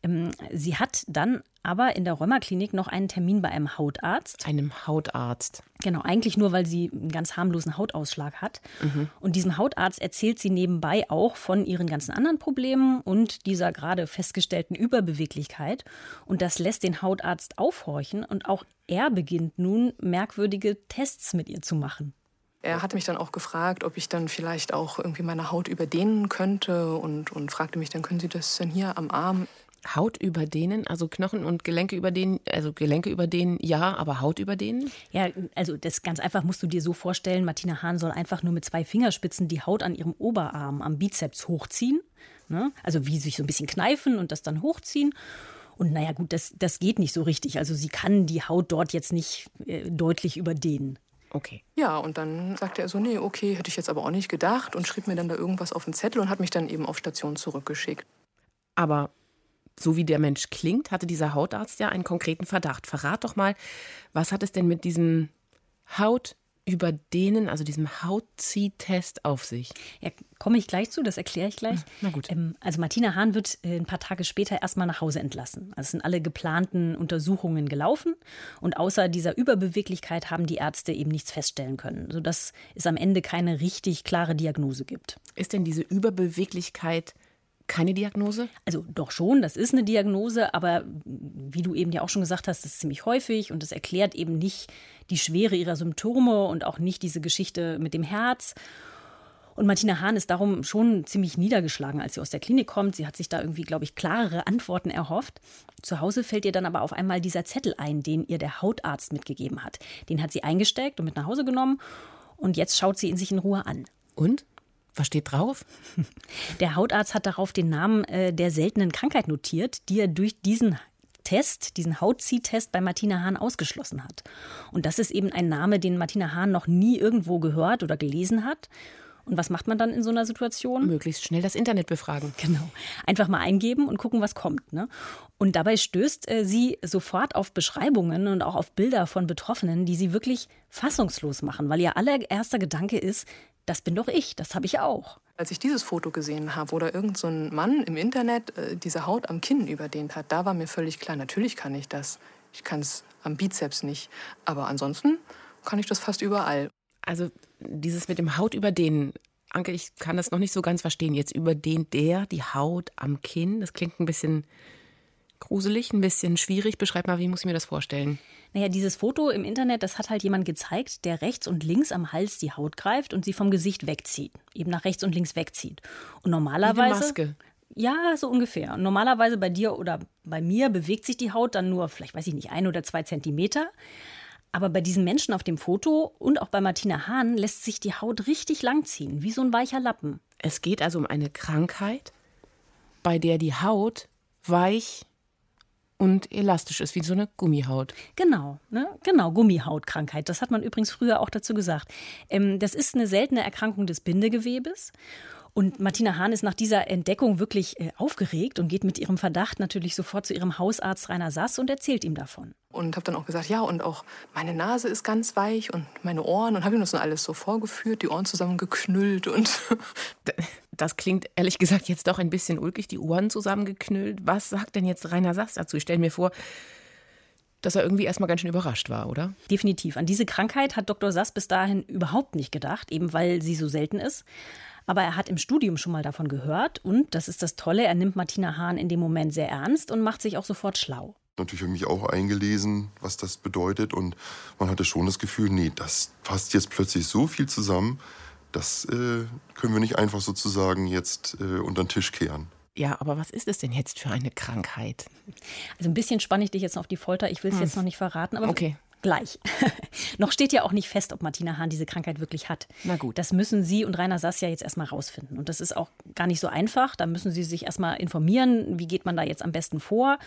Ähm, sie hat dann aber in der Rheumaklinik noch einen Termin bei einem Hautarzt. Einem Hautarzt. Genau, eigentlich nur, weil sie einen ganz harmlosen Hautausschlag hat. Mhm. Und diesem Hautarzt erzählt sie nebenbei auch von ihren ganzen anderen Problemen und dieser gerade festgestellten Überbeweglichkeit. Und das lässt den Hautarzt aufhorchen und auch er beginnt nun merkwürdige Tests mit ihr zu machen. Er hat mich dann auch gefragt, ob ich dann vielleicht auch irgendwie meine Haut überdehnen könnte und, und fragte mich dann, können Sie das denn hier am Arm? Haut überdehnen, also Knochen und Gelenke überdehnen, also Gelenke überdehnen, ja, aber Haut überdehnen? Ja, also das ganz einfach musst du dir so vorstellen, Martina Hahn soll einfach nur mit zwei Fingerspitzen die Haut an ihrem Oberarm, am Bizeps hochziehen. Ne? Also wie sich so ein bisschen kneifen und das dann hochziehen. Und naja, gut, das, das geht nicht so richtig. Also sie kann die Haut dort jetzt nicht äh, deutlich überdehnen. Okay. Ja, und dann sagte er so, nee, okay, hätte ich jetzt aber auch nicht gedacht und schrieb mir dann da irgendwas auf den Zettel und hat mich dann eben auf Station zurückgeschickt. Aber so wie der Mensch klingt, hatte dieser Hautarzt ja einen konkreten Verdacht. Verrat doch mal, was hat es denn mit diesem Haut über denen, also diesem Hautziehtest auf sich? Ja, komme ich gleich zu, das erkläre ich gleich. Na gut. Ähm, also Martina Hahn wird äh, ein paar Tage später erstmal nach Hause entlassen. Also es sind alle geplanten Untersuchungen gelaufen und außer dieser Überbeweglichkeit haben die Ärzte eben nichts feststellen können, sodass es am Ende keine richtig klare Diagnose gibt. Ist denn diese Überbeweglichkeit keine Diagnose? Also doch schon, das ist eine Diagnose, aber wie du eben ja auch schon gesagt hast, das ist ziemlich häufig und das erklärt eben nicht die Schwere ihrer Symptome und auch nicht diese Geschichte mit dem Herz. Und Martina Hahn ist darum schon ziemlich niedergeschlagen, als sie aus der Klinik kommt. Sie hat sich da irgendwie, glaube ich, klarere Antworten erhofft. Zu Hause fällt ihr dann aber auf einmal dieser Zettel ein, den ihr der Hautarzt mitgegeben hat. Den hat sie eingesteckt und mit nach Hause genommen. Und jetzt schaut sie ihn sich in Ruhe an. Und? Was steht drauf? Der Hautarzt hat darauf den Namen äh, der seltenen Krankheit notiert, die er durch diesen Test, diesen Hautziehtest bei Martina Hahn ausgeschlossen hat. Und das ist eben ein Name, den Martina Hahn noch nie irgendwo gehört oder gelesen hat. Und was macht man dann in so einer Situation? Möglichst schnell das Internet befragen. Genau. Einfach mal eingeben und gucken, was kommt. Ne? Und dabei stößt äh, sie sofort auf Beschreibungen und auch auf Bilder von Betroffenen, die sie wirklich fassungslos machen, weil ihr allererster Gedanke ist, das bin doch ich, das habe ich auch. Als ich dieses Foto gesehen habe, wo da irgend so ein Mann im Internet äh, diese Haut am Kinn überdehnt hat, da war mir völlig klar, natürlich kann ich das. Ich kann es am Bizeps nicht. Aber ansonsten kann ich das fast überall. Also dieses mit dem Haut überdehnen, Anke, ich kann das noch nicht so ganz verstehen. Jetzt überdehnt der die Haut am Kinn. Das klingt ein bisschen gruselig, ein bisschen schwierig. Beschreib mal, wie muss ich mir das vorstellen? Naja, dieses Foto im Internet, das hat halt jemand gezeigt, der rechts und links am Hals die Haut greift und sie vom Gesicht wegzieht. Eben nach rechts und links wegzieht. Und normalerweise. Wie eine Maske. Ja, so ungefähr. Und normalerweise bei dir oder bei mir bewegt sich die Haut dann nur, vielleicht weiß ich nicht, ein oder zwei Zentimeter. Aber bei diesen Menschen auf dem Foto und auch bei Martina Hahn lässt sich die Haut richtig lang ziehen, wie so ein weicher Lappen. Es geht also um eine Krankheit, bei der die Haut weich und elastisch ist, wie so eine Gummihaut. Genau, ne? genau, Gummihautkrankheit. Das hat man übrigens früher auch dazu gesagt. Ähm, das ist eine seltene Erkrankung des Bindegewebes. Und Martina Hahn ist nach dieser Entdeckung wirklich äh, aufgeregt und geht mit ihrem Verdacht natürlich sofort zu ihrem Hausarzt Rainer Sass und erzählt ihm davon. Und habe dann auch gesagt, ja, und auch meine Nase ist ganz weich und meine Ohren. Und habe ihm das dann alles so vorgeführt, die Ohren zusammengeknüllt und... Das klingt ehrlich gesagt jetzt doch ein bisschen ulkig, die Ohren zusammengeknüllt. Was sagt denn jetzt Rainer Sass dazu? Ich stelle mir vor, dass er irgendwie erstmal ganz schön überrascht war, oder? Definitiv. An diese Krankheit hat Dr. Sass bis dahin überhaupt nicht gedacht, eben weil sie so selten ist. Aber er hat im Studium schon mal davon gehört und, das ist das Tolle, er nimmt Martina Hahn in dem Moment sehr ernst und macht sich auch sofort schlau. Natürlich habe ich mich auch eingelesen, was das bedeutet und man hatte schon das Gefühl, nee, das passt jetzt plötzlich so viel zusammen, das äh, können wir nicht einfach sozusagen jetzt äh, unter den Tisch kehren. Ja, aber was ist es denn jetzt für eine Krankheit? Also ein bisschen spanne ich dich jetzt auf die Folter. Ich will es hm. jetzt noch nicht verraten, aber okay gleich. Noch steht ja auch nicht fest, ob Martina Hahn diese Krankheit wirklich hat. Na gut. Das müssen Sie und Rainer Sass ja jetzt erstmal rausfinden. Und das ist auch gar nicht so einfach. Da müssen Sie sich erstmal informieren, wie geht man da jetzt am besten vor.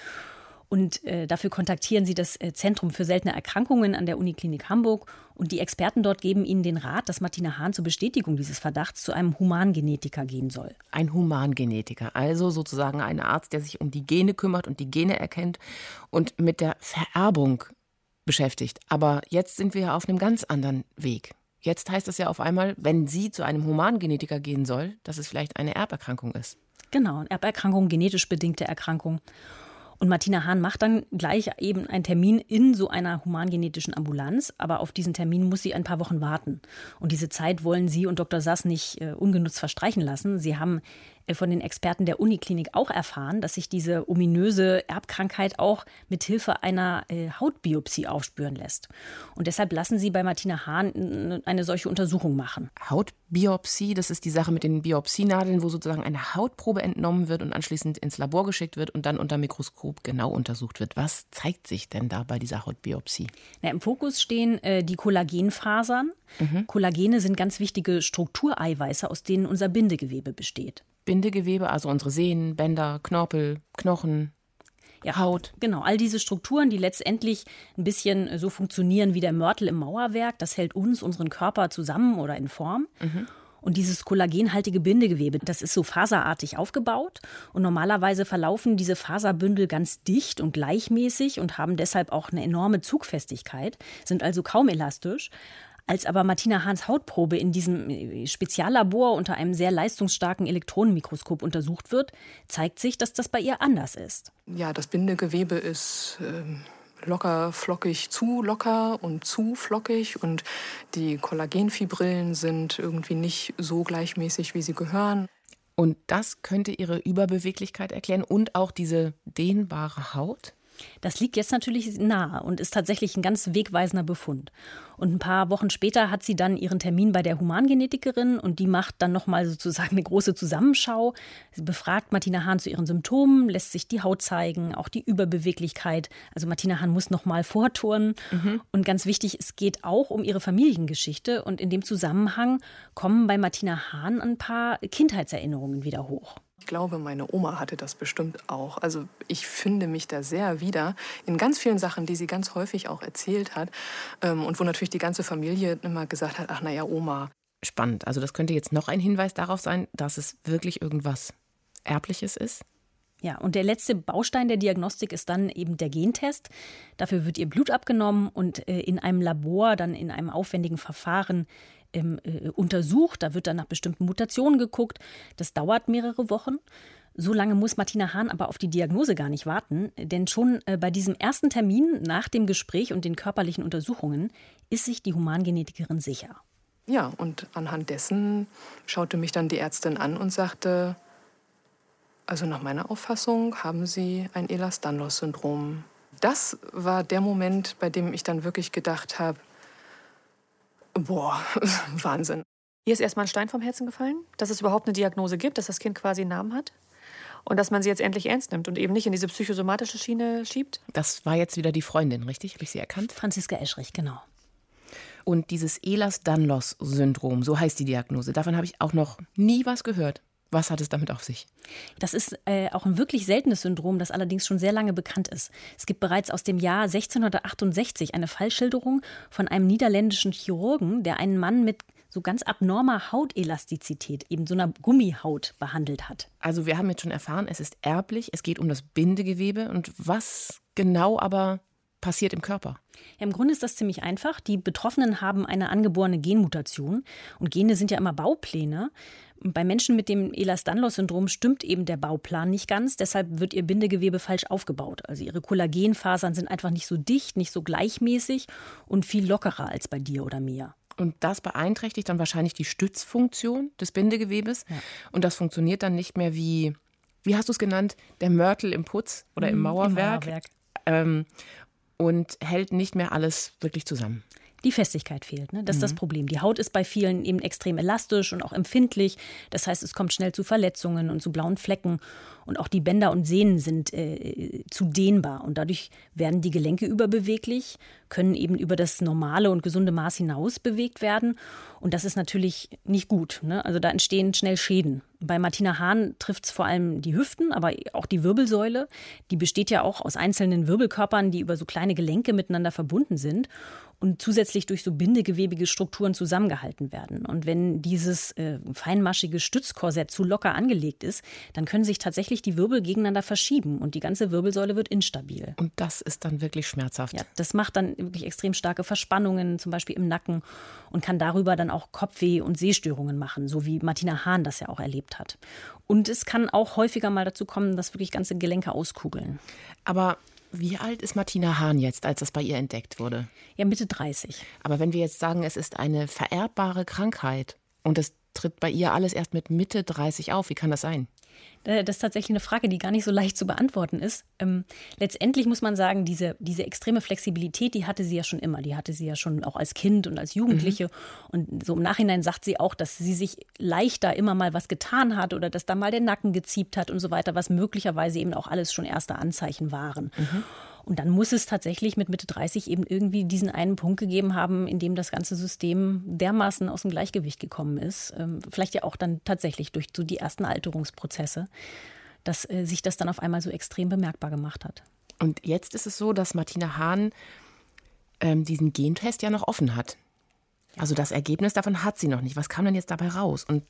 Und äh, dafür kontaktieren Sie das äh, Zentrum für seltene Erkrankungen an der Uniklinik Hamburg. Und die Experten dort geben Ihnen den Rat, dass Martina Hahn zur Bestätigung dieses Verdachts zu einem Humangenetiker gehen soll. Ein Humangenetiker, also sozusagen ein Arzt, der sich um die Gene kümmert und die Gene erkennt und mit der Vererbung beschäftigt. Aber jetzt sind wir auf einem ganz anderen Weg. Jetzt heißt es ja auf einmal, wenn sie zu einem Humangenetiker gehen soll, dass es vielleicht eine Erberkrankung ist. Genau, eine Erberkrankung, genetisch bedingte Erkrankung. Und Martina Hahn macht dann gleich eben einen Termin in so einer humangenetischen Ambulanz, aber auf diesen Termin muss sie ein paar Wochen warten. Und diese Zeit wollen sie und Dr. Sass nicht äh, ungenutzt verstreichen lassen. Sie haben von den Experten der Uniklinik auch erfahren, dass sich diese ominöse Erbkrankheit auch mit Hilfe einer äh, Hautbiopsie aufspüren lässt. Und deshalb lassen sie bei Martina Hahn eine solche Untersuchung machen. Hautbiopsie, das ist die Sache mit den Biopsienadeln, wo sozusagen eine Hautprobe entnommen wird und anschließend ins Labor geschickt wird und dann unter Mikroskop genau untersucht wird. Was zeigt sich denn da bei dieser Hautbiopsie? Na, Im Fokus stehen äh, die Kollagenfasern. Mhm. Kollagene sind ganz wichtige Struktureiweiße, aus denen unser Bindegewebe besteht. Bindegewebe, also unsere Sehnen, Bänder, Knorpel, Knochen, ja, Haut. Genau, all diese Strukturen, die letztendlich ein bisschen äh, so funktionieren wie der Mörtel im Mauerwerk, das hält uns, unseren Körper zusammen oder in Form. Mhm. Und dieses kollagenhaltige Bindegewebe, das ist so faserartig aufgebaut. Und normalerweise verlaufen diese Faserbündel ganz dicht und gleichmäßig und haben deshalb auch eine enorme Zugfestigkeit, sind also kaum elastisch. Als aber Martina Hahns Hautprobe in diesem äh, Speziallabor unter einem sehr leistungsstarken Elektronenmikroskop untersucht wird, zeigt sich, dass das bei ihr anders ist. Ja, das Bindegewebe ist äh, locker, flockig, zu locker und zu flockig und die Kollagenfibrillen sind irgendwie nicht so gleichmäßig, wie sie gehören. Und das könnte ihre Überbeweglichkeit erklären und auch diese dehnbare Haut? Das liegt jetzt natürlich nahe und ist tatsächlich ein ganz wegweisender Befund. Und ein paar Wochen später hat sie dann ihren Termin bei der Humangenetikerin und die macht dann nochmal sozusagen eine große Zusammenschau. Sie befragt Martina Hahn zu ihren Symptomen, lässt sich die Haut zeigen, auch die Überbeweglichkeit. Also Martina Hahn muss nochmal vorturnen. Mhm. Und ganz wichtig, es geht auch um ihre Familiengeschichte und in dem Zusammenhang kommen bei Martina Hahn ein paar Kindheitserinnerungen wieder hoch. Ich glaube, meine Oma hatte das bestimmt auch. Also ich finde mich da sehr wieder in ganz vielen Sachen, die sie ganz häufig auch erzählt hat ähm, und wo natürlich die ganze Familie immer gesagt hat, ach naja, Oma. Spannend. Also das könnte jetzt noch ein Hinweis darauf sein, dass es wirklich irgendwas Erbliches ist. Ja, und der letzte Baustein der Diagnostik ist dann eben der Gentest. Dafür wird ihr Blut abgenommen und äh, in einem Labor, dann in einem aufwendigen Verfahren ähm, äh, untersucht. Da wird dann nach bestimmten Mutationen geguckt. Das dauert mehrere Wochen. So lange muss Martina Hahn aber auf die Diagnose gar nicht warten, denn schon äh, bei diesem ersten Termin nach dem Gespräch und den körperlichen Untersuchungen ist sich die Humangenetikerin sicher. Ja, und anhand dessen schaute mich dann die Ärztin an und sagte, also nach meiner Auffassung haben Sie ein Ehlers-Danlos-Syndrom. Das war der Moment, bei dem ich dann wirklich gedacht habe, Boah, Wahnsinn. Ihr ist erstmal ein Stein vom Herzen gefallen, dass es überhaupt eine Diagnose gibt, dass das Kind quasi einen Namen hat und dass man sie jetzt endlich ernst nimmt und eben nicht in diese psychosomatische Schiene schiebt. Das war jetzt wieder die Freundin, richtig? Habe ich sie erkannt? Franziska Eschrich, genau. Und dieses Ehlers-Danlos-Syndrom, so heißt die Diagnose, davon habe ich auch noch nie was gehört. Was hat es damit auf sich? Das ist äh, auch ein wirklich seltenes Syndrom, das allerdings schon sehr lange bekannt ist. Es gibt bereits aus dem Jahr 1668 eine Fallschilderung von einem niederländischen Chirurgen, der einen Mann mit so ganz abnormer Hautelastizität, eben so einer Gummihaut behandelt hat. Also wir haben jetzt schon erfahren, es ist erblich, es geht um das Bindegewebe und was genau aber passiert im Körper? Ja, Im Grunde ist das ziemlich einfach. Die Betroffenen haben eine angeborene Genmutation und Gene sind ja immer Baupläne. Bei Menschen mit dem Ehlers-Danlos-Syndrom stimmt eben der Bauplan nicht ganz. Deshalb wird ihr Bindegewebe falsch aufgebaut. Also ihre Kollagenfasern sind einfach nicht so dicht, nicht so gleichmäßig und viel lockerer als bei dir oder mir. Und das beeinträchtigt dann wahrscheinlich die Stützfunktion des Bindegewebes. Ja. Und das funktioniert dann nicht mehr wie, wie hast du es genannt, der Mörtel im Putz oder im Mauerwerk. Im Mauerwerk. Ähm, und hält nicht mehr alles wirklich zusammen. Die Festigkeit fehlt. Ne? Das ist mhm. das Problem. Die Haut ist bei vielen eben extrem elastisch und auch empfindlich. Das heißt, es kommt schnell zu Verletzungen und zu blauen Flecken. Und auch die Bänder und Sehnen sind äh, zu dehnbar. Und dadurch werden die Gelenke überbeweglich, können eben über das normale und gesunde Maß hinaus bewegt werden. Und das ist natürlich nicht gut. Ne? Also da entstehen schnell Schäden. Bei Martina Hahn trifft es vor allem die Hüften, aber auch die Wirbelsäule. Die besteht ja auch aus einzelnen Wirbelkörpern, die über so kleine Gelenke miteinander verbunden sind und zusätzlich durch so bindegewebige Strukturen zusammengehalten werden. Und wenn dieses äh, feinmaschige Stützkorsett zu locker angelegt ist, dann können sich tatsächlich die Wirbel gegeneinander verschieben und die ganze Wirbelsäule wird instabil. Und das ist dann wirklich schmerzhaft. Ja, das macht dann wirklich extrem starke Verspannungen, zum Beispiel im Nacken und kann darüber dann auch Kopfweh und Sehstörungen machen, so wie Martina Hahn das ja auch erlebt hat. Und es kann auch häufiger mal dazu kommen, dass wirklich ganze Gelenke auskugeln. Aber wie alt ist Martina Hahn jetzt, als das bei ihr entdeckt wurde? Ja, Mitte 30. Aber wenn wir jetzt sagen, es ist eine vererbbare Krankheit und es tritt bei ihr alles erst mit Mitte 30 auf, wie kann das sein? Das ist tatsächlich eine Frage, die gar nicht so leicht zu beantworten ist. Ähm, letztendlich muss man sagen, diese, diese extreme Flexibilität, die hatte sie ja schon immer. Die hatte sie ja schon auch als Kind und als Jugendliche. Mhm. Und so im Nachhinein sagt sie auch, dass sie sich leichter immer mal was getan hat oder dass da mal der Nacken geziebt hat und so weiter, was möglicherweise eben auch alles schon erste Anzeichen waren. Mhm. Und dann muss es tatsächlich mit Mitte 30 eben irgendwie diesen einen Punkt gegeben haben, in dem das ganze System dermaßen aus dem Gleichgewicht gekommen ist. Ähm, vielleicht ja auch dann tatsächlich durch so die ersten Alterungsprozesse, dass äh, sich das dann auf einmal so extrem bemerkbar gemacht hat. Und jetzt ist es so, dass Martina Hahn ähm, diesen Gentest ja noch offen hat. Also das Ergebnis davon hat sie noch nicht. Was kam denn jetzt dabei raus? Und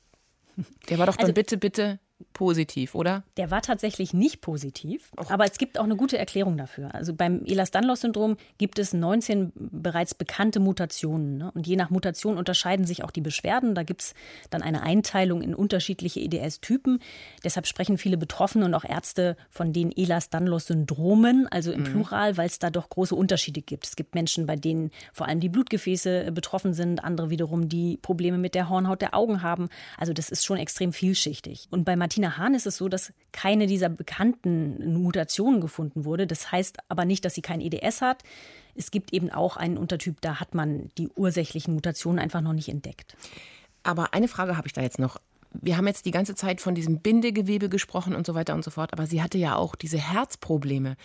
der war doch dann also, bitte, bitte positiv, oder? Der war tatsächlich nicht positiv, Och. aber es gibt auch eine gute Erklärung dafür. Also beim Ehlers-Danlos-Syndrom gibt es 19 bereits bekannte Mutationen. Ne? Und je nach Mutation unterscheiden sich auch die Beschwerden. Da gibt es dann eine Einteilung in unterschiedliche EDS-Typen. Deshalb sprechen viele Betroffene und auch Ärzte von den Ehlers-Danlos-Syndromen, also im mhm. Plural, weil es da doch große Unterschiede gibt. Es gibt Menschen, bei denen vor allem die Blutgefäße betroffen sind, andere wiederum, die Probleme mit der Hornhaut der Augen haben. Also das ist schon extrem vielschichtig. Und bei Martina Hahn ist es so, dass keine dieser bekannten Mutationen gefunden wurde. Das heißt aber nicht, dass sie kein EDS hat. Es gibt eben auch einen Untertyp, da hat man die ursächlichen Mutationen einfach noch nicht entdeckt. Aber eine Frage habe ich da jetzt noch. Wir haben jetzt die ganze Zeit von diesem Bindegewebe gesprochen und so weiter und so fort, aber sie hatte ja auch diese Herzprobleme.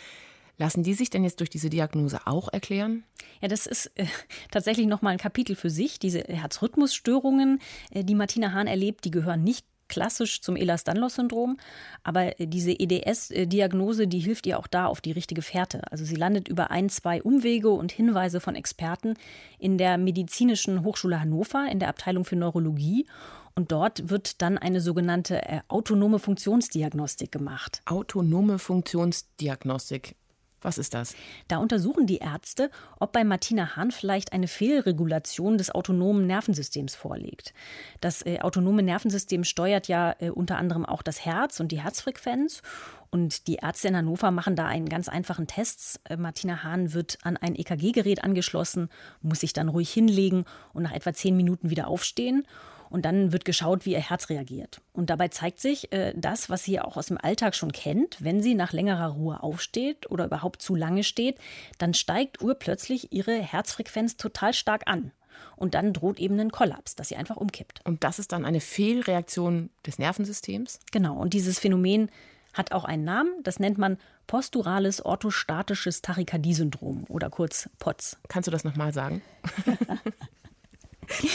Lassen die sich denn jetzt durch diese Diagnose auch erklären? Ja, das ist äh, tatsächlich nochmal ein Kapitel für sich. Diese Herzrhythmusstörungen, äh, die Martina Hahn erlebt, die gehören nicht klassisch zum Ehlers-Danlos-Syndrom. Aber äh, diese EDS-Diagnose, die hilft ihr auch da auf die richtige Fährte. Also sie landet über ein, zwei Umwege und Hinweise von Experten in der Medizinischen Hochschule Hannover in der Abteilung für Neurologie. Und dort wird dann eine sogenannte äh, autonome Funktionsdiagnostik gemacht. Autonome Funktionsdiagnostik. Was ist das? Da untersuchen die Ärzte, ob bei Martina Hahn vielleicht eine Fehlregulation des autonomen Nervensystems vorliegt. Das äh, autonome Nervensystem steuert ja äh, unter anderem auch das Herz und die Herzfrequenz. Und die Ärzte in Hannover machen da einen ganz einfachen Test. Äh, Martina Hahn wird an ein EKG-Gerät angeschlossen, muss sich dann ruhig hinlegen und nach etwa zehn Minuten wieder aufstehen. Und dann wird geschaut, wie ihr Herz reagiert. Und dabei zeigt sich äh, das, was sie auch aus dem Alltag schon kennt. Wenn sie nach längerer Ruhe aufsteht oder überhaupt zu lange steht, dann steigt urplötzlich ihre Herzfrequenz total stark an. Und dann droht eben ein Kollaps, dass sie einfach umkippt. Und das ist dann eine Fehlreaktion des Nervensystems? Genau. Und dieses Phänomen hat auch einen Namen. Das nennt man posturales orthostatisches Tachykardie-Syndrom oder kurz POTS. Kannst du das nochmal sagen?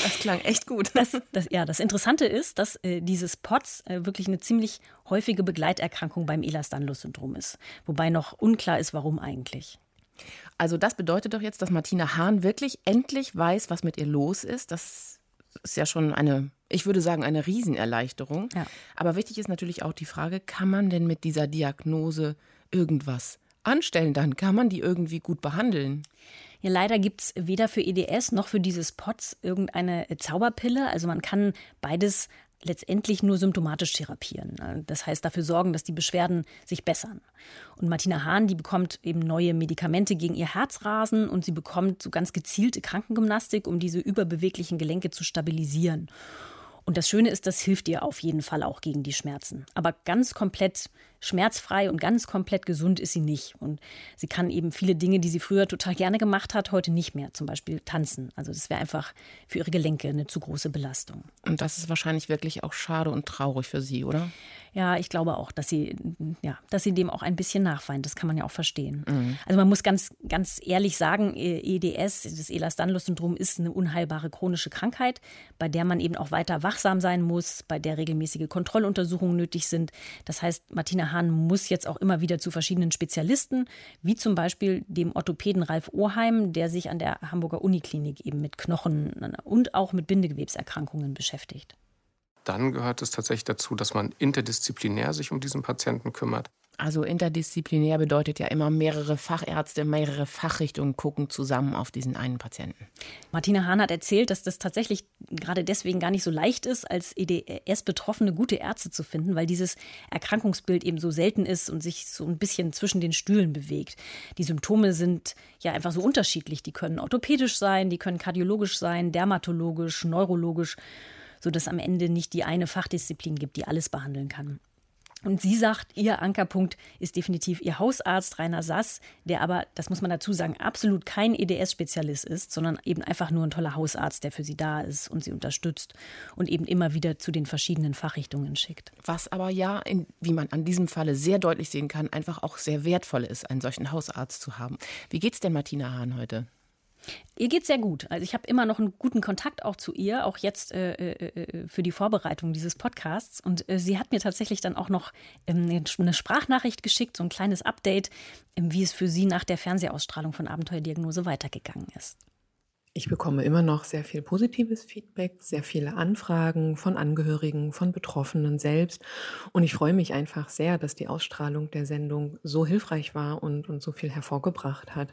Das klang echt gut. Das, das, ja, das Interessante ist, dass äh, dieses POTS äh, wirklich eine ziemlich häufige Begleiterkrankung beim Ehlers-Danlos-Syndrom ist. Wobei noch unklar ist, warum eigentlich. Also das bedeutet doch jetzt, dass Martina Hahn wirklich endlich weiß, was mit ihr los ist. Das ist ja schon eine, ich würde sagen, eine Riesenerleichterung. Ja. Aber wichtig ist natürlich auch die Frage, kann man denn mit dieser Diagnose irgendwas anstellen? Dann kann man die irgendwie gut behandeln. Ja, leider gibt es weder für EDS noch für dieses POTS irgendeine Zauberpille. Also man kann beides letztendlich nur symptomatisch therapieren. Das heißt, dafür sorgen, dass die Beschwerden sich bessern. Und Martina Hahn, die bekommt eben neue Medikamente gegen ihr Herzrasen und sie bekommt so ganz gezielte Krankengymnastik, um diese überbeweglichen Gelenke zu stabilisieren. Und das Schöne ist, das hilft ihr auf jeden Fall auch gegen die Schmerzen. Aber ganz komplett schmerzfrei und ganz komplett gesund ist sie nicht. Und sie kann eben viele Dinge, die sie früher total gerne gemacht hat, heute nicht mehr. Zum Beispiel tanzen. Also das wäre einfach für ihre Gelenke eine zu große Belastung. Und das ist wahrscheinlich wirklich auch schade und traurig für sie, oder? Ja, ich glaube auch, dass sie, ja, dass sie dem auch ein bisschen nachweint. Das kann man ja auch verstehen. Mhm. Also man muss ganz, ganz ehrlich sagen, EDS, das Ehlers-Danlos-Syndrom, ist eine unheilbare chronische Krankheit, bei der man eben auch weiter wachsam sein muss, bei der regelmäßige Kontrolluntersuchungen nötig sind. Das heißt, Martina Hahn muss jetzt auch immer wieder zu verschiedenen Spezialisten, wie zum Beispiel dem Orthopäden Ralf Oheim, der sich an der Hamburger Uniklinik eben mit Knochen und auch mit Bindegewebserkrankungen beschäftigt. Dann gehört es tatsächlich dazu, dass man interdisziplinär sich um diesen Patienten kümmert. Also interdisziplinär bedeutet ja immer mehrere Fachärzte, mehrere Fachrichtungen gucken zusammen auf diesen einen Patienten. Martina Hahn hat erzählt, dass das tatsächlich gerade deswegen gar nicht so leicht ist, als EDS-Betroffene gute Ärzte zu finden, weil dieses Erkrankungsbild eben so selten ist und sich so ein bisschen zwischen den Stühlen bewegt. Die Symptome sind ja einfach so unterschiedlich. Die können orthopädisch sein, die können kardiologisch sein, dermatologisch, neurologisch, sodass am Ende nicht die eine Fachdisziplin gibt, die alles behandeln kann. Und sie sagt, ihr Ankerpunkt ist definitiv ihr Hausarzt Rainer Sass, der aber, das muss man dazu sagen, absolut kein EDS-Spezialist ist, sondern eben einfach nur ein toller Hausarzt, der für sie da ist und sie unterstützt und eben immer wieder zu den verschiedenen Fachrichtungen schickt. Was aber ja, in, wie man an diesem Falle sehr deutlich sehen kann, einfach auch sehr wertvoll ist, einen solchen Hausarzt zu haben. Wie geht's denn Martina Hahn heute? Ihr geht sehr gut. Also ich habe immer noch einen guten Kontakt auch zu ihr, auch jetzt äh, äh, äh, für die Vorbereitung dieses Podcasts. Und äh, sie hat mir tatsächlich dann auch noch ähm, eine Sprachnachricht geschickt, so ein kleines Update, ähm, wie es für sie nach der Fernsehausstrahlung von Abenteuerdiagnose weitergegangen ist. Ich bekomme immer noch sehr viel positives Feedback, sehr viele Anfragen von Angehörigen, von Betroffenen selbst. Und ich freue mich einfach sehr, dass die Ausstrahlung der Sendung so hilfreich war und, und so viel hervorgebracht hat.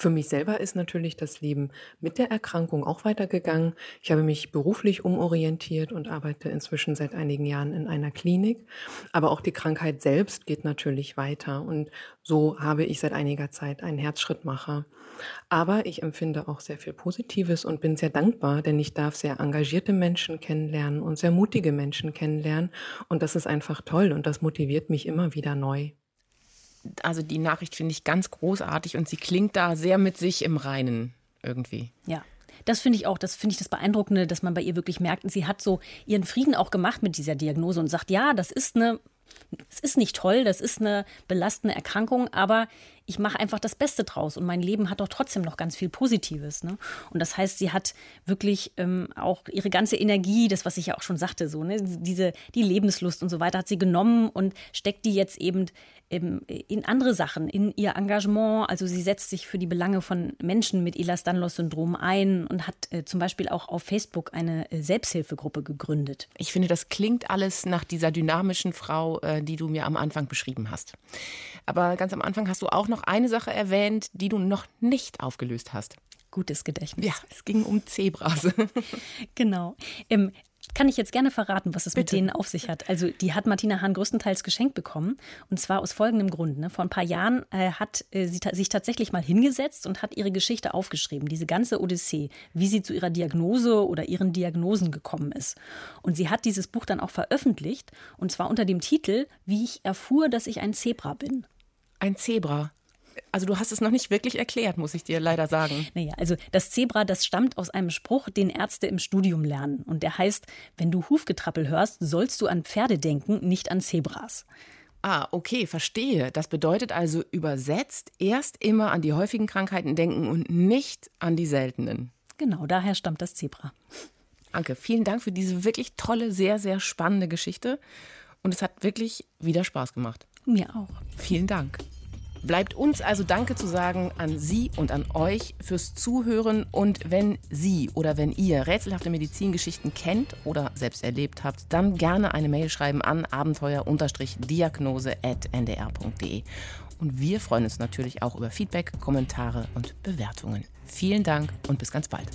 Für mich selber ist natürlich das Leben mit der Erkrankung auch weitergegangen. Ich habe mich beruflich umorientiert und arbeite inzwischen seit einigen Jahren in einer Klinik. Aber auch die Krankheit selbst geht natürlich weiter. Und so habe ich seit einiger Zeit einen Herzschrittmacher. Aber ich empfinde auch sehr viel Positives und bin sehr dankbar, denn ich darf sehr engagierte Menschen kennenlernen und sehr mutige Menschen kennenlernen. Und das ist einfach toll und das motiviert mich immer wieder neu also die Nachricht finde ich ganz großartig und sie klingt da sehr mit sich im Reinen irgendwie. Ja. Das finde ich auch, das finde ich das Beeindruckende, dass man bei ihr wirklich merkt, sie hat so ihren Frieden auch gemacht mit dieser Diagnose und sagt, ja, das ist eine, es ist nicht toll, das ist eine belastende Erkrankung, aber ich mache einfach das Beste draus und mein Leben hat doch trotzdem noch ganz viel Positives. Ne? Und das heißt, sie hat wirklich ähm, auch ihre ganze Energie, das, was ich ja auch schon sagte, so, ne? diese, die Lebenslust und so weiter, hat sie genommen und steckt die jetzt eben in andere Sachen, in ihr Engagement. Also sie setzt sich für die Belange von Menschen mit Ehlers-Danlos-Syndrom ein und hat äh, zum Beispiel auch auf Facebook eine äh, Selbsthilfegruppe gegründet. Ich finde, das klingt alles nach dieser dynamischen Frau, äh, die du mir am Anfang beschrieben hast. Aber ganz am Anfang hast du auch noch eine Sache erwähnt, die du noch nicht aufgelöst hast. Gutes Gedächtnis. Ja, es ging um Zebras. genau. Ähm, kann ich jetzt gerne verraten, was es Bitte. mit denen auf sich hat. Also die hat Martina Hahn größtenteils geschenkt bekommen. Und zwar aus folgendem Grund. Ne? Vor ein paar Jahren äh, hat äh, sie ta sich tatsächlich mal hingesetzt und hat ihre Geschichte aufgeschrieben. Diese ganze Odyssee, wie sie zu ihrer Diagnose oder ihren Diagnosen gekommen ist. Und sie hat dieses Buch dann auch veröffentlicht. Und zwar unter dem Titel, wie ich erfuhr, dass ich ein Zebra bin. Ein Zebra. Also du hast es noch nicht wirklich erklärt, muss ich dir leider sagen. Naja, also das Zebra, das stammt aus einem Spruch, den Ärzte im Studium lernen. Und der heißt, wenn du Hufgetrappel hörst, sollst du an Pferde denken, nicht an Zebras. Ah, okay, verstehe. Das bedeutet also übersetzt, erst immer an die häufigen Krankheiten denken und nicht an die seltenen. Genau, daher stammt das Zebra. Anke, vielen Dank für diese wirklich tolle, sehr, sehr spannende Geschichte. Und es hat wirklich wieder Spaß gemacht. Mir auch. Vielen Dank. Bleibt uns also Danke zu sagen an Sie und an euch fürs Zuhören. Und wenn Sie oder wenn ihr rätselhafte Medizingeschichten kennt oder selbst erlebt habt, dann gerne eine Mail schreiben an abenteuer-diagnose.ndr.de. Und wir freuen uns natürlich auch über Feedback, Kommentare und Bewertungen. Vielen Dank und bis ganz bald.